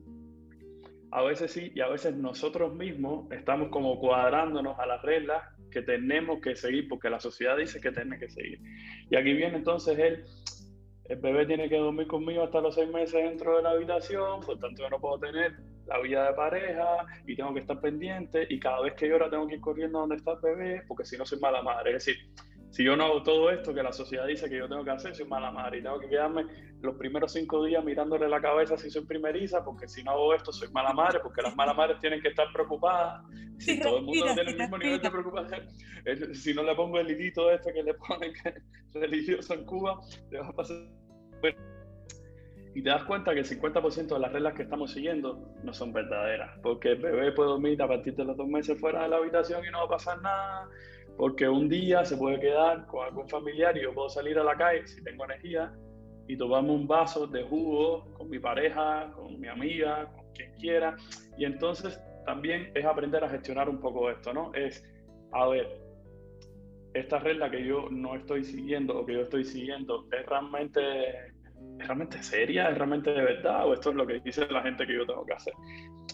a veces sí, y a veces nosotros mismos estamos como cuadrándonos a las reglas que tenemos que seguir, porque la sociedad dice que tenemos que seguir. Y aquí viene entonces el el bebé tiene que dormir conmigo hasta los seis meses dentro de la habitación, por tanto yo no puedo tener la vida de pareja y tengo que estar pendiente y cada vez que llora tengo que ir corriendo donde está el bebé porque si no soy mala madre. Es decir, si yo no hago todo esto que la sociedad dice que yo tengo que hacer, soy mala madre y tengo que quedarme los primeros cinco días mirándole la cabeza si soy primeriza, porque si no hago esto soy mala madre, porque las malas madres tienen que estar preocupadas. Si todo el mundo tiene el mismo nivel de preocupación, si no le pongo el hilito este que le ponen que religioso en Cuba, te va a pasar. Y te das cuenta que el 50% de las reglas que estamos siguiendo no son verdaderas, porque el bebé puede dormir a partir de los dos meses fuera de la habitación y no va a pasar nada porque un día se puede quedar con algún familiar y yo puedo salir a la calle si tengo energía y tomarme un vaso de jugo con mi pareja, con mi amiga, con quien quiera. Y entonces también es aprender a gestionar un poco esto, ¿no? Es, a ver, esta regla que yo no estoy siguiendo o que yo estoy siguiendo, ¿es realmente, ¿es realmente seria? ¿Es realmente de verdad? ¿O esto es lo que dice la gente que yo tengo que hacer?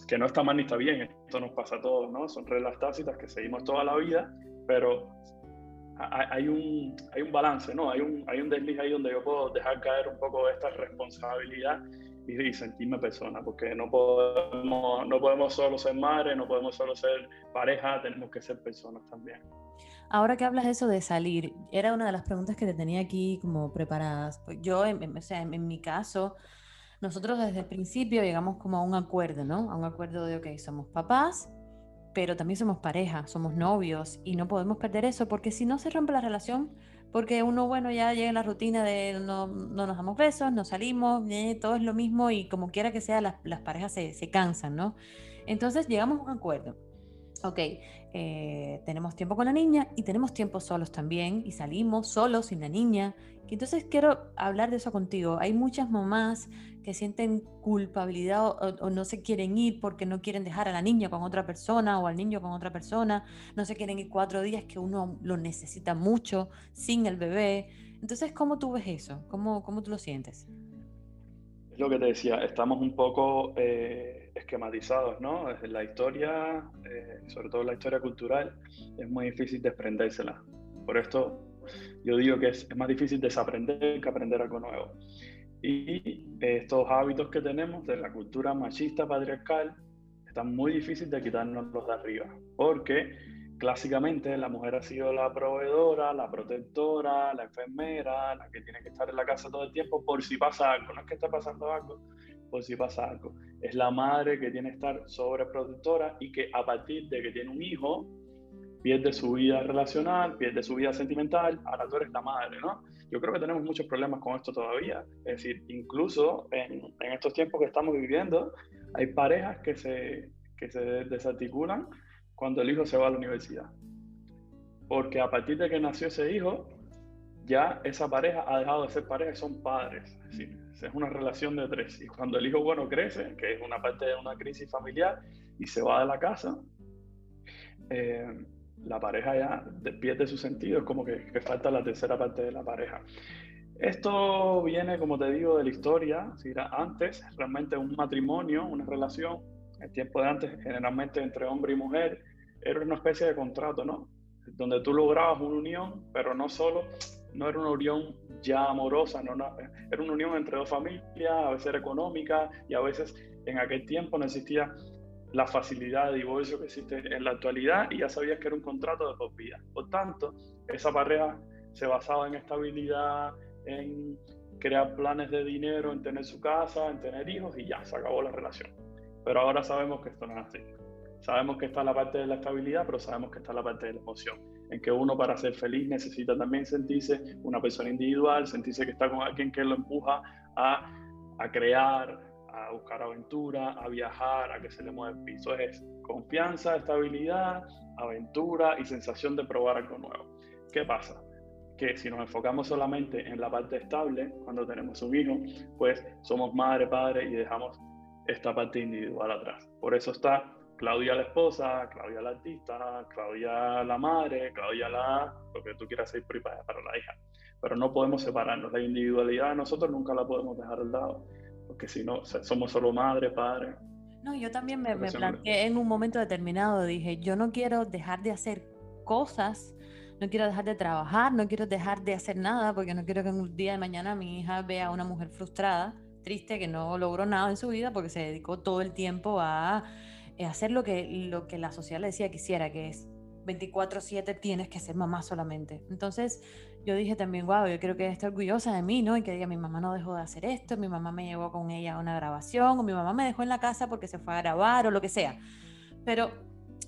Que no está mal ni está bien, esto nos pasa a todos, ¿no? Son reglas tácitas que seguimos toda la vida pero hay un, hay un balance, ¿no? Hay un, hay un desliz ahí donde yo puedo dejar caer un poco esta responsabilidad y, sentirme persona, porque no podemos, no podemos solo ser madre, no podemos solo ser pareja, tenemos que ser personas también. Ahora que hablas de eso de salir, era una de las preguntas que te tenía aquí como preparadas. Pues yo, en, o sea, en, mi caso, nosotros desde el principio llegamos como a un acuerdo, ¿no? A un acuerdo de, ok, somos papás, pero también somos pareja, somos novios y no podemos perder eso porque si no se rompe la relación, porque uno, bueno, ya llega en la rutina de no, no nos damos besos, no salimos, eh, todo es lo mismo y como quiera que sea, las, las parejas se, se, cansan, ¿no? Entonces llegamos a un acuerdo. Ok, eh, tenemos tiempo con la niña y tenemos tiempo solos también y salimos solos sin la niña. Entonces quiero hablar de eso contigo. Hay muchas mamás que sienten culpabilidad o, no se quieren ir porque no quieren dejar a la niña con otra persona o al niño con otra persona, no se quieren ir cuatro días que uno lo necesita mucho sin el bebé. Entonces, ¿cómo tú ves eso? ¿Cómo, cómo tú lo sientes? Es lo que te decía, estamos un poco eh, esquematizados, ¿no? La historia, eh, sobre todo la historia cultural, es muy difícil desprendérsela. Por esto yo digo que es, es más difícil desaprender que aprender algo nuevo. Y estos hábitos que tenemos de la cultura machista patriarcal están muy difíciles de quitarnos los de arriba, porque clásicamente la mujer ha sido la proveedora, la protectora, la enfermera, la que tiene que estar en la casa todo el tiempo por si pasa algo. No es que esté pasando algo, por si pasa algo. Es la madre que tiene que estar sobreprotectora y que a partir de que tiene un hijo, pierde su vida relacional, pierde su vida sentimental, ahora tú eres la madre, ¿no? Yo creo que tenemos muchos problemas con esto todavía. Es decir, incluso en, en estos tiempos que estamos viviendo, hay parejas que se, que se desarticulan cuando el hijo se va a la universidad. Porque a partir de que nació ese hijo, ya esa pareja ha dejado de ser pareja y son padres. Es decir, es una relación de tres. Y cuando el hijo bueno crece, que es una parte de una crisis familiar, y se va de la casa, eh, la pareja ya pierde su sentido, es como que, falta la tercera parte de la pareja. Esto viene, como te digo, de la historia. Si era antes, realmente un matrimonio, una relación, el tiempo de antes, generalmente entre hombre y mujer, era una especie de contrato, ¿no? Donde tú lograbas una unión, pero no solo, no era una unión ya amorosa, no, era una unión entre dos familias, a veces económica y a veces en aquel tiempo no existía la facilidad de divorcio que existe en la actualidad y ya sabías que era un contrato de por vida. Por tanto, esa pareja se basaba en estabilidad, en, crear planes de dinero, en tener su casa, en tener hijos y ya, se acabó la relación. Pero ahora sabemos que esto no es así. Sabemos que está la parte de la estabilidad, pero sabemos que está la parte de la emoción, en que uno para ser feliz necesita también sentirse una persona individual, sentirse que está con alguien que lo empuja a, a crear, a buscar aventura, a viajar, a que se le mueva el piso. Es confianza, estabilidad, aventura y sensación de probar algo nuevo. ¿Qué pasa? Que si nos enfocamos solamente en la parte estable, cuando tenemos un hijo, pues somos madre, padre y dejamos esta parte individual atrás. Por eso está Claudia la esposa, Claudia la artista, Claudia la madre, Claudia la lo que tú quieras ser para, la hija. Pero no podemos separarnos. La individualidad de nosotros nunca la podemos dejar al lado, porque si no, somos solo madre, padre. No, yo también me, me planteé en un momento determinado, dije, yo no quiero dejar de hacer cosas no quiero dejar de trabajar, no quiero dejar de hacer nada, porque no quiero que un día de mañana mi hija vea a una mujer frustrada, triste, que no logró nada en su vida porque se dedicó todo el tiempo a eh, hacer lo que, lo que la sociedad le decía que hiciera, que es 24/7 tienes que ser mamá solamente. Entonces yo dije también, wow, yo creo que esté orgullosa de mí, ¿no? Y que diga, mi mamá no dejó de hacer esto, mi mamá me llevó con ella a una grabación, o mi mamá me dejó en la casa porque se fue a grabar, o lo que sea. Pero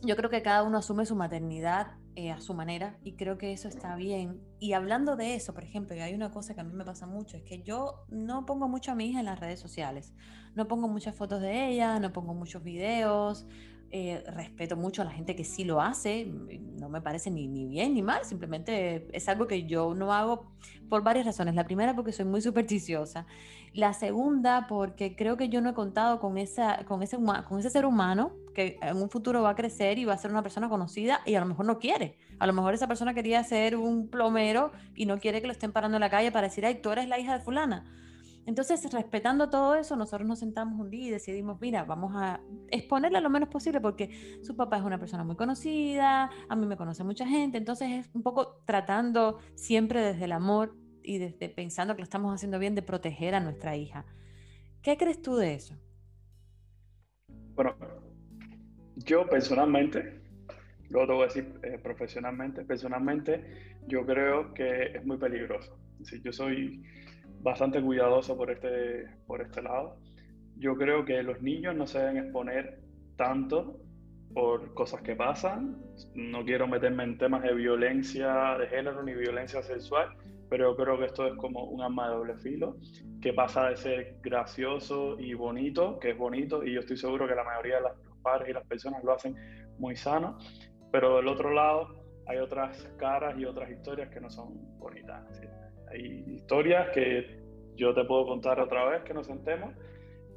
yo creo que cada uno asume su maternidad eh, a su manera y creo que eso está bien. Y hablando de eso, por ejemplo, hay una cosa que a mí me pasa mucho, es que yo no pongo mucho a mi hija en las redes sociales, no pongo muchas fotos de ella, no pongo muchos videos, eh, respeto mucho a la gente que sí lo hace, no me parece ni, ni, bien ni mal, simplemente es algo que yo no hago por varias razones. La primera porque soy muy supersticiosa, la segunda porque creo que yo no he contado con, esa, con, ese, con ese ser humano que en un futuro va a crecer y va a ser una persona conocida y a lo mejor no quiere. A lo mejor esa persona quería ser un plomero y no quiere que lo estén parando en la calle para decir, ay, tú eres la hija de fulana entonces, respetando todo eso, nosotros nos sentamos un día y decidimos, mira, vamos a exponerla lo menos posible porque su papá es una persona muy conocida, a mí me conoce mucha gente, entonces es un poco tratando siempre desde el amor y desde pensando que lo estamos haciendo bien de proteger a nuestra hija. ¿Qué crees tú de eso? Bueno, yo personalmente, luego te voy a decir eh, profesionalmente, personalmente yo creo que es muy peligroso. Yo soy bastante cuidadoso por este, por este lado. Yo creo que los niños no se deben exponer tanto por cosas que pasan. No quiero meterme en temas de violencia de género ni violencia sexual, pero yo creo que esto es como un arma de doble filo, que pasa de ser gracioso y bonito, que es bonito, y yo estoy seguro que la mayoría de los padres y las personas lo hacen muy sano, pero del otro lado hay otras caras y otras historias que no son bonitas. Hay historias que yo te puedo contar otra vez que nos sentemos,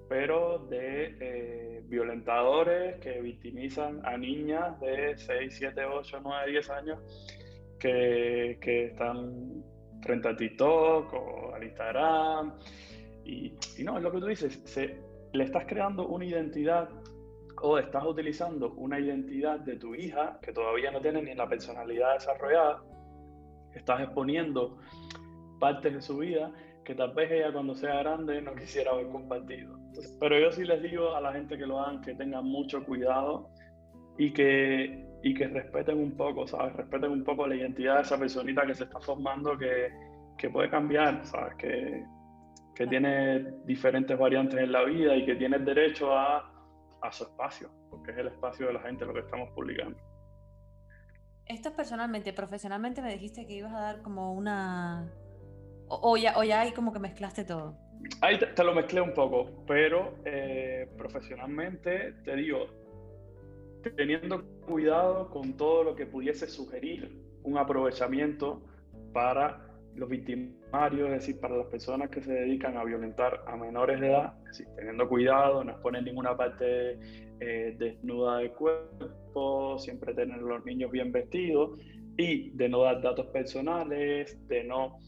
pero de eh, violentadores que victimizan a niñas de 6, 7, 8, 9, 10 años que, que están frente a TikTok o al Instagram. Y, y, no, es lo que tú dices, se, le estás creando una identidad o estás utilizando una identidad de tu hija que todavía no tiene ni la personalidad desarrollada, estás exponiendo partes de su vida que tal vez ella cuando sea grande no quisiera haber compartido. pero yo sí les digo a la gente que lo hagan que tengan mucho cuidado y que, y que respeten un poco, ¿sabes? Respeten un poco la identidad de esa personita que se está formando que, que puede cambiar, ¿sabes? Que, que tiene diferentes variantes en la vida y que tiene el derecho a, a su espacio, porque es el espacio de la gente lo que estamos publicando. Esto es personalmente, profesionalmente me dijiste que ibas a dar como una o, ya, o como que mezclaste todo. Ahí te, lo mezclé un poco, pero eh, profesionalmente te digo, teniendo cuidado con todo lo que pudiese sugerir un aprovechamiento para los victimarios, es decir, para las personas que se dedican a violentar a menores de edad, es decir, teniendo cuidado, no exponer ninguna parte eh, desnuda del cuerpo, siempre tener los niños bien vestidos y de no dar datos personales, de no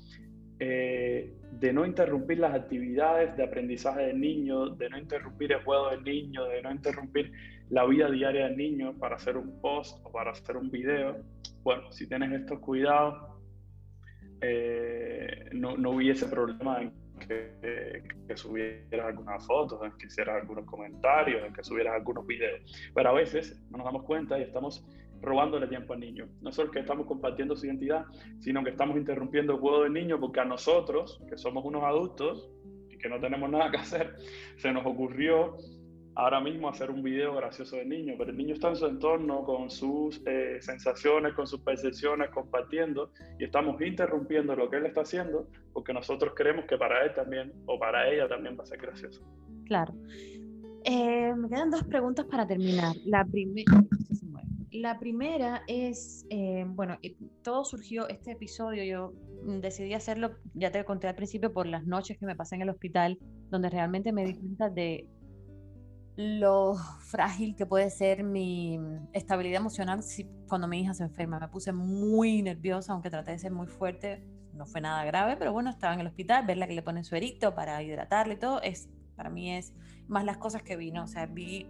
eh, de no interrumpir las actividades de aprendizaje del niño, de no interrumpir el juego del niño, de no interrumpir la vida diaria del niño para hacer un post o para hacer un video. Bueno, si tienes estos cuidados, eh, no, no, hubiese problema en que, que, subieras algunas fotos, en que hicieras algunos comentarios, en que subieras algunos videos. Pero a veces no nos damos cuenta y estamos robándole tiempo al niño. No solo que estamos compartiendo su identidad, sino que estamos interrumpiendo el juego del niño porque a nosotros, que somos unos adultos y que no tenemos nada que hacer, se nos ocurrió ahora mismo hacer un video gracioso del niño, pero el niño está en su entorno con sus eh, sensaciones, con sus percepciones, compartiendo y estamos interrumpiendo lo que él está haciendo porque nosotros creemos que para él también o para ella también va a ser gracioso. Claro. Eh, me quedan dos preguntas para terminar. La primera... La primera es, eh, bueno, todo surgió, este episodio yo mm, decidí hacerlo, ya te conté al principio, por las noches que me pasé en el hospital, donde realmente me di cuenta de lo frágil que puede ser mi estabilidad emocional si, cuando mi hija se enferma. Me puse muy nerviosa, aunque traté de ser muy fuerte. No fue nada grave, pero bueno, estaba en el hospital, verla que le ponen su ericto para hidratarle y todo, es, para mí es más las cosas que vi, ¿no? O sea, vi,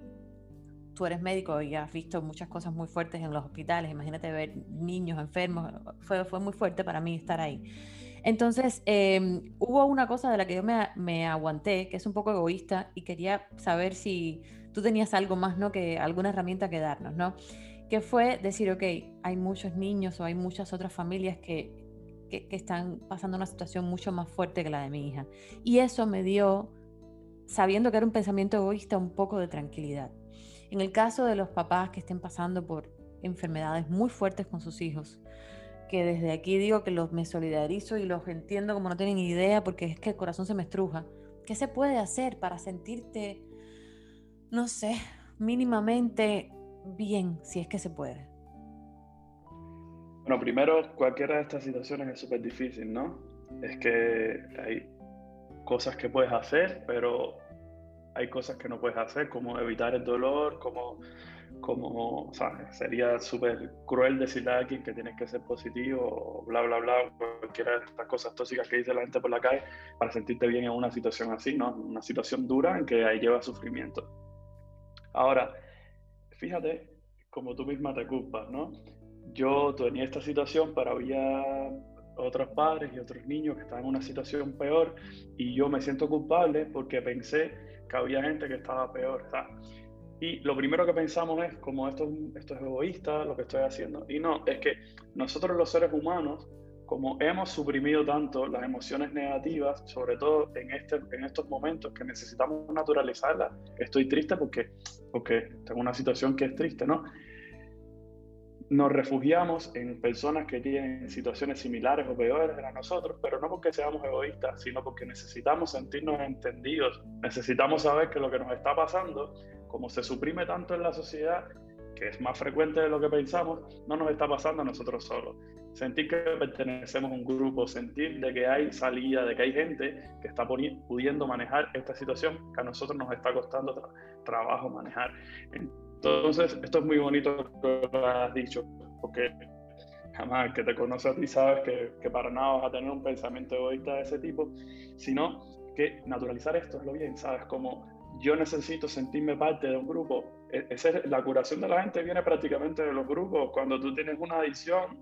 tú eres médico y has visto muchas cosas muy fuertes en los hospitales, imagínate ver niños enfermos, fue, fue muy fuerte para mí estar ahí. Entonces, em, hubo una cosa de la que yo me, aguanté, que es un poco egoísta, y quería saber si tú tenías algo más, ¿no? Que alguna herramienta que darnos, ¿no? Que fue decir, ok, hay muchos niños o hay muchas otras familias que, que, están pasando una situación mucho más fuerte que la de mi hija. Y eso me dio, sabiendo que era un pensamiento egoísta, un poco de tranquilidad. En el caso de los papás que estén pasando por enfermedades muy fuertes con sus hijos, que desde aquí digo que los me solidarizo y los entiendo como no tienen idea porque es que el corazón se me estruja. ¿Qué se puede hacer para sentirte, no sé, mínimamente bien, si es que se puede? Bueno, primero, cualquiera de estas situaciones es súper difícil, ¿no? Es que hay cosas que puedes hacer, pero hay cosas que no puedes hacer, como evitar el dolor, como como, o sea, sería súper cruel decirle a alguien que tienes que ser positivo bla, bla, bla, cualquiera de estas cosas tóxicas que dice la gente por la calle para sentirte bien en una situación así, ¿no? Una situación dura en que ahí lleva sufrimiento. Ahora, fíjate como tú misma te culpas, ¿no? Yo tenía esta situación, pero había otros padres y otros niños que estaban en una situación peor y yo me siento culpable porque pensé que había gente que estaba peor. Sea, y lo primero que pensamos es, como esto, esto es egoísta, lo que estoy haciendo. Y no, es que nosotros los seres humanos, como hemos suprimido tanto las emociones negativas, sobre todo en, este, en estos momentos que necesitamos naturalizarlas, estoy triste porque, porque tengo una situación que es triste, ¿no? Nos refugiamos en personas que tienen situaciones similares o peores a nosotros, pero no porque seamos egoístas, sino porque necesitamos sentirnos entendidos, necesitamos saber que lo que nos está pasando como se suprime tanto en la sociedad, que es más frecuente de lo que pensamos, no nos está pasando a nosotros solos. Sentir que pertenecemos a un grupo, sentir de que hay salida, de que hay gente que está pudiendo manejar esta situación que a nosotros nos está costando trabajo manejar. Entonces, esto es muy bonito que lo has dicho, porque jamás que te conoce a ti sabes que, que, para nada vas a tener un pensamiento egoísta de ese tipo, sino que naturalizar esto es lo bien, ¿sabes? Como yo necesito sentirme parte de un grupo. E, la curación de la gente viene prácticamente de los grupos. Cuando tú tienes una adicción,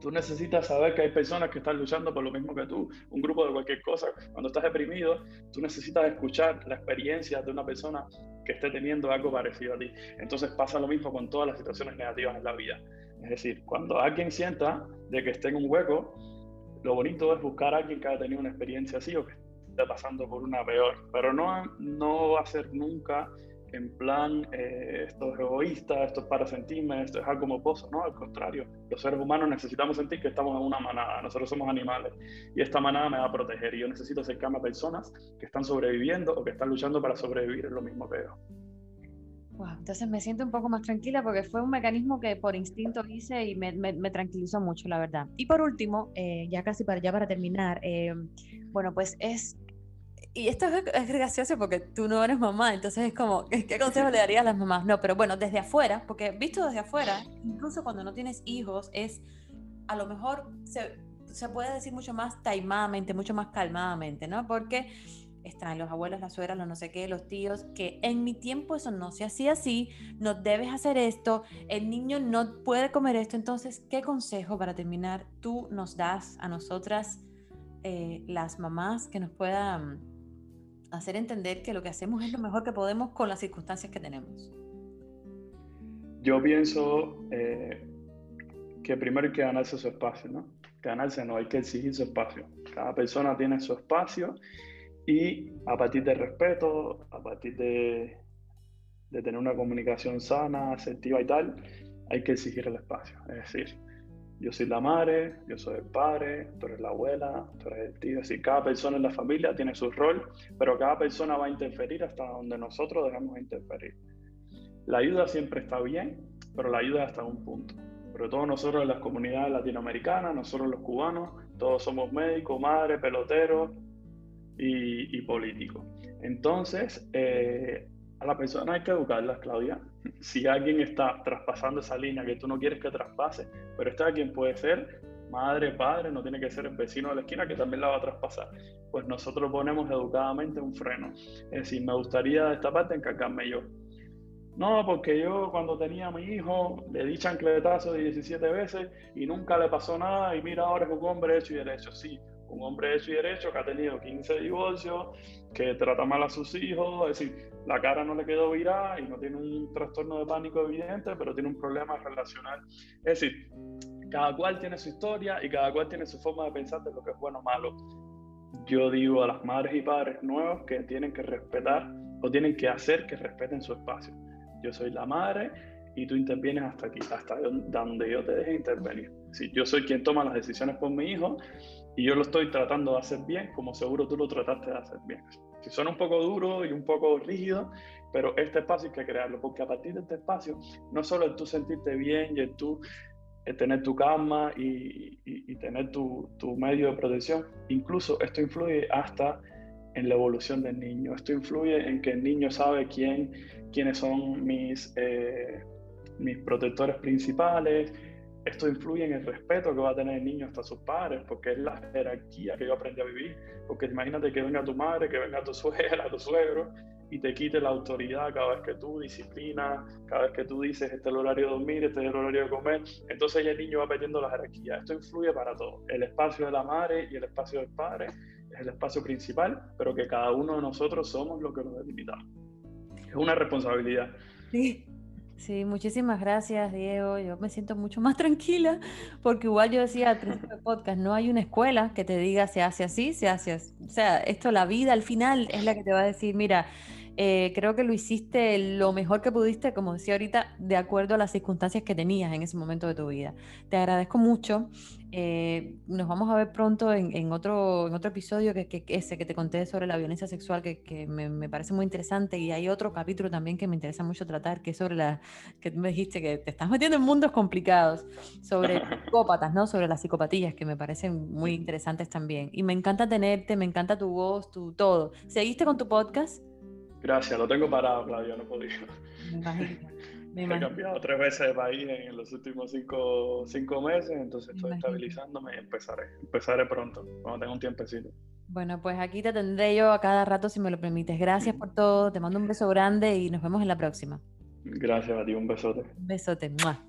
tú necesitas saber que hay personas que están luchando por lo mismo que tú, un grupo de cualquier cosa. Cuando estás deprimido, tú necesitas escuchar la experiencia de una persona que esté teniendo algo parecido a ti. Entonces pasa lo mismo con todas las situaciones negativas en la vida. Es decir, cuando alguien sienta de que esté en un hueco, lo bonito es buscar a alguien que haya tenido una experiencia así o que pasando por una peor, pero no, no va a ser nunca en plan, eh, esto es egoísta, esto es para sentirme, esto es algo como pozo, no, al contrario, los seres humanos necesitamos sentir que estamos en una manada, nosotros somos animales y esta manada me va a proteger y yo necesito acercarme a personas que están sobreviviendo o que están luchando para sobrevivir en lo mismo que yo. Wow, entonces me siento un poco más tranquila porque fue un mecanismo que por instinto hice y me, me, tranquilizó mucho, la verdad. Y por último, eh, ya casi para, ya para terminar, eh, bueno, pues es y esto es, gracioso porque tú no eres mamá, entonces es como, ¿qué consejo le darías a las mamás? No, pero bueno, desde afuera, porque visto desde afuera, incluso cuando no tienes hijos, es a lo mejor se, se puede decir mucho más taimadamente, mucho más calmadamente, ¿no? Porque están los abuelos, las suegras, los no sé qué, los tíos, que en mi tiempo eso no se hacía así, no debes hacer esto, el niño no puede comer esto. Entonces, ¿qué consejo para terminar tú nos das a nosotras, eh, las mamás, que nos puedan hacer entender que lo que hacemos es lo mejor que podemos con las circunstancias que tenemos. yo pienso eh, que primero hay que ganarse su espacio, ¿no? Ganarse no, hay que exigir su espacio. Cada persona tiene su espacio y a partir del respeto, a partir de, de tener una comunicación sana, asertiva y tal, hay que exigir el espacio. Es decir, yo soy la madre, yo soy el padre, tú eres la abuela, tú eres el tío. Así, cada persona en la familia tiene su rol, pero cada persona va a interferir hasta donde nosotros dejamos de interferir. La ayuda siempre está bien, pero la ayuda hasta un punto. Sobre todo nosotros en las comunidades latinoamericanas, nosotros los cubanos, todos somos médicos, madres, peloteros y, políticos. Entonces, eh, a la persona hay que educarla, Claudia. Si alguien está traspasando esa línea que tú no quieres que traspase, pero este alguien puede ser madre, padre, no tiene que ser el vecino de la esquina que también la va a traspasar. Pues nosotros ponemos educadamente un freno. Es decir, me gustaría de esta parte encargarme yo. No, porque yo cuando tenía a mi hijo le di chancletazo de 17 veces y nunca le pasó nada y mira ahora es un hombre hecho y derecho. Sí, un hombre hecho y derecho que ha tenido 15 divorcios, que trata mal a sus hijos, es decir, la cara no le quedó virada y no tiene un trastorno de pánico evidente, pero tiene un problema relacional. Es decir, cada cual tiene su historia y cada cual tiene su forma de pensar de lo que es bueno o malo. Yo digo a las madres y padres nuevos que tienen que respetar o tienen que hacer que respeten su espacio. Yo soy la madre y tú intervienes hasta aquí, hasta donde yo te deje intervenir. Si yo soy quien toma las decisiones por mi hijo y yo lo estoy tratando de hacer bien, como seguro tú lo trataste de hacer bien. Si suena un poco duro y un poco rígido, pero este espacio hay que crearlo, porque a partir de este espacio, no solo es tú sentirte bien y es tú tener tu cama y, y, tener tu, tu, medio de protección, incluso esto influye hasta en la evolución del niño. Esto influye en que el niño sabe quién, quiénes son mis, eh, mis protectores principales, esto influye en el respeto que va a tener el niño hasta sus padres, porque es la jerarquía que yo aprendí a vivir. Porque imagínate que venga tu madre, que venga tu suegra, tu suegro, y te quite la autoridad cada vez que tú disciplinas, cada vez que tú dices este es el horario de dormir, este es el horario de comer. Entonces ya el niño va perdiendo la jerarquía. Esto influye para todo. El espacio de la madre y el espacio del padre es el espacio principal, pero que cada uno de nosotros somos lo que nos delimitamos. Es una responsabilidad. Sí. Sí, muchísimas gracias, Diego. Yo me siento mucho más tranquila porque igual yo decía al principio del podcast, no hay una escuela que te diga se hace así, se hace así. O sea, esto, la vida al final es la que te va a decir, mira, eh, creo que lo hiciste lo mejor que pudiste, como decía ahorita, de acuerdo a las circunstancias que tenías en ese momento de tu vida. Te agradezco mucho. Eh, nos vamos a ver pronto en, otro, en otro episodio que, que, ese que te conté sobre la violencia sexual, que, que me, me, parece muy interesante. Y hay otro capítulo también que me interesa mucho tratar, que es sobre la, que me dijiste que te estás metiendo en mundos complicados, sobre psicópatas, ¿no? Sobre las psicopatías, que me parecen muy interesantes también. Y me encanta tenerte, me encanta tu voz, tu todo. ¿Seguiste con tu podcast? Gracias, lo tengo parado, Claudio, no podía. Me He cambiado tres veces de país en los últimos cinco, cinco meses, entonces estoy estabilizándome y empezaré. Empezaré pronto, cuando tenga un tiempecito. Bueno, pues aquí te tendré yo a cada rato si me lo permites. Gracias por todo, te mando un beso grande y nos vemos en la próxima. Gracias a ti, un besote. Un besote. ¡Mua!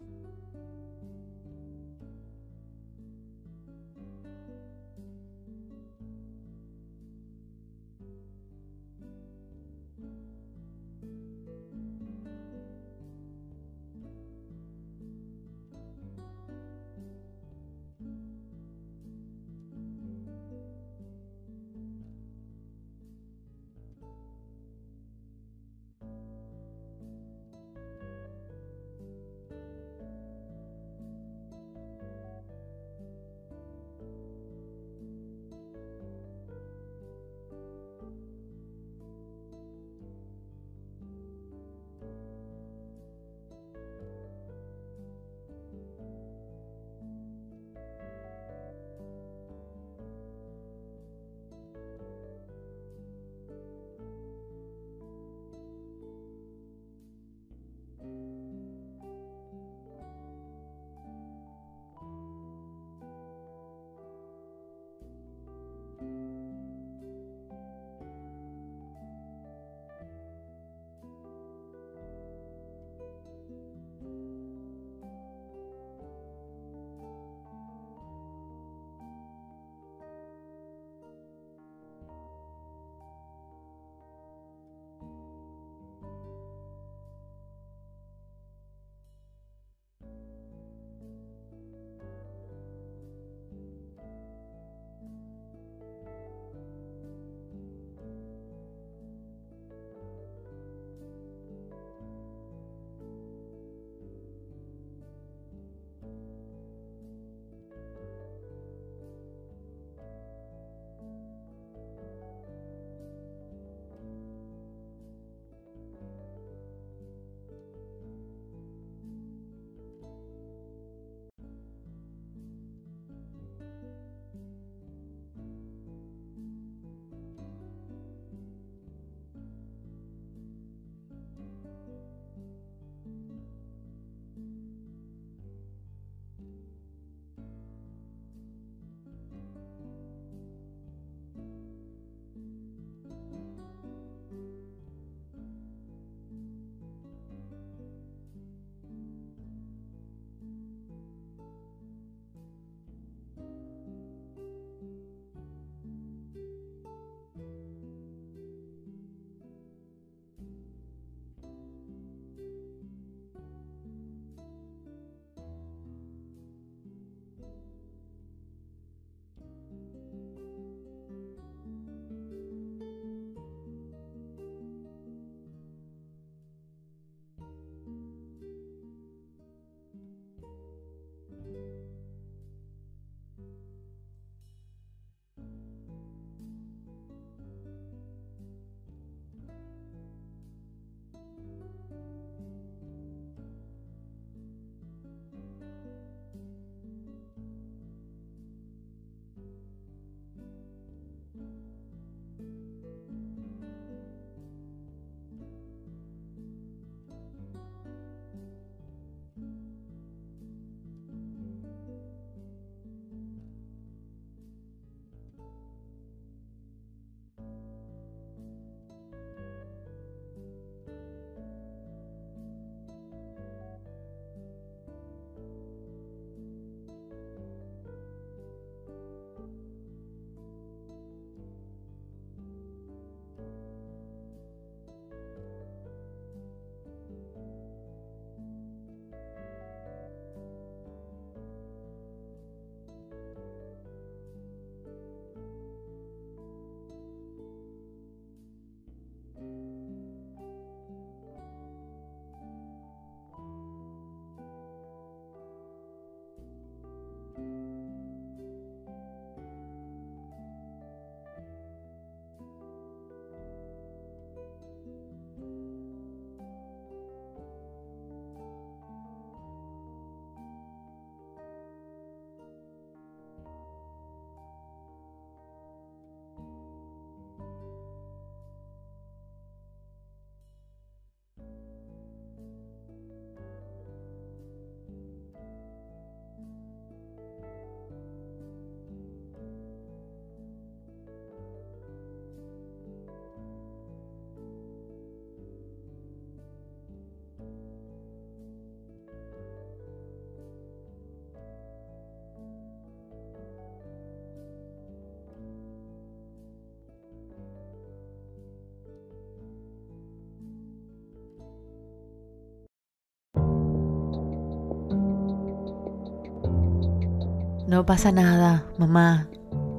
No pasa nada, mamá.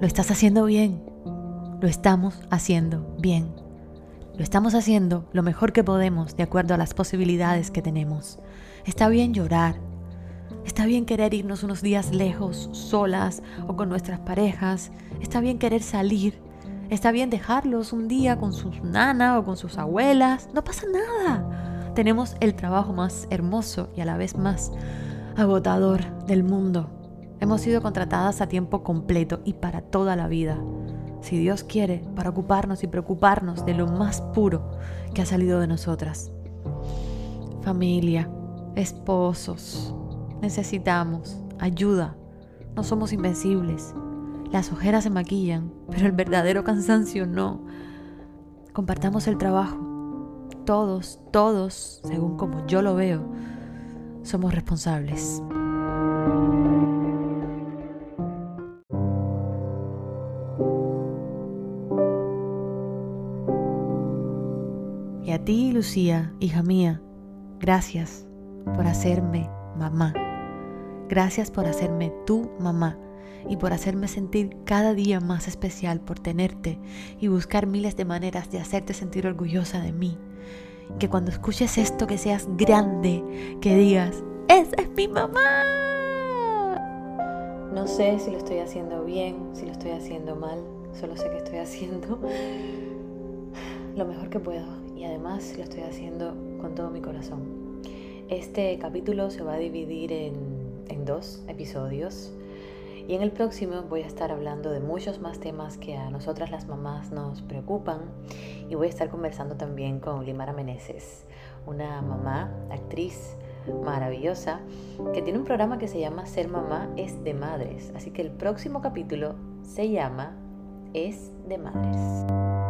Lo estás haciendo bien. Lo estamos haciendo bien. Lo estamos haciendo lo mejor que podemos de acuerdo a las posibilidades que tenemos. Está bien llorar. Está bien querer irnos unos días lejos, solas o con nuestras parejas. Está bien querer salir. Está bien dejarlos un día con sus nana o con sus abuelas. No pasa nada. Tenemos el trabajo más hermoso y a la vez más agotador del mundo. Hemos sido contratadas a tiempo completo y para toda la vida si Dios quiere, para ocuparnos y preocuparnos de lo más puro que ha salido de nosotras. Familia, esposos, necesitamos ayuda. No somos invencibles. Las ojeras se maquillan, pero el verdadero cansancio no. Compartamos el trabajo. Todos, todos, según como yo lo veo, somos responsables. A ti, Lucía, hija mía, gracias por hacerme mamá. Gracias por hacerme tu mamá y por hacerme sentir cada día más especial por tenerte y buscar miles de maneras de hacerte sentir orgullosa de mí. Que cuando escuches esto que seas grande, que digas, esa es mi mamá. No sé si lo estoy haciendo bien, si lo estoy haciendo mal, solo sé que estoy haciendo lo mejor que puedo y además lo estoy haciendo con todo mi corazón. Este capítulo se va a dividir en, en dos episodios y en el próximo voy a estar hablando de muchos más temas que a nosotras las mamás nos preocupan y voy a estar conversando también con Limara Meneses, una mamá, actriz maravillosa, que tiene un programa que se llama Ser mamá es de madres. Así que el próximo capítulo se llama Es de madres.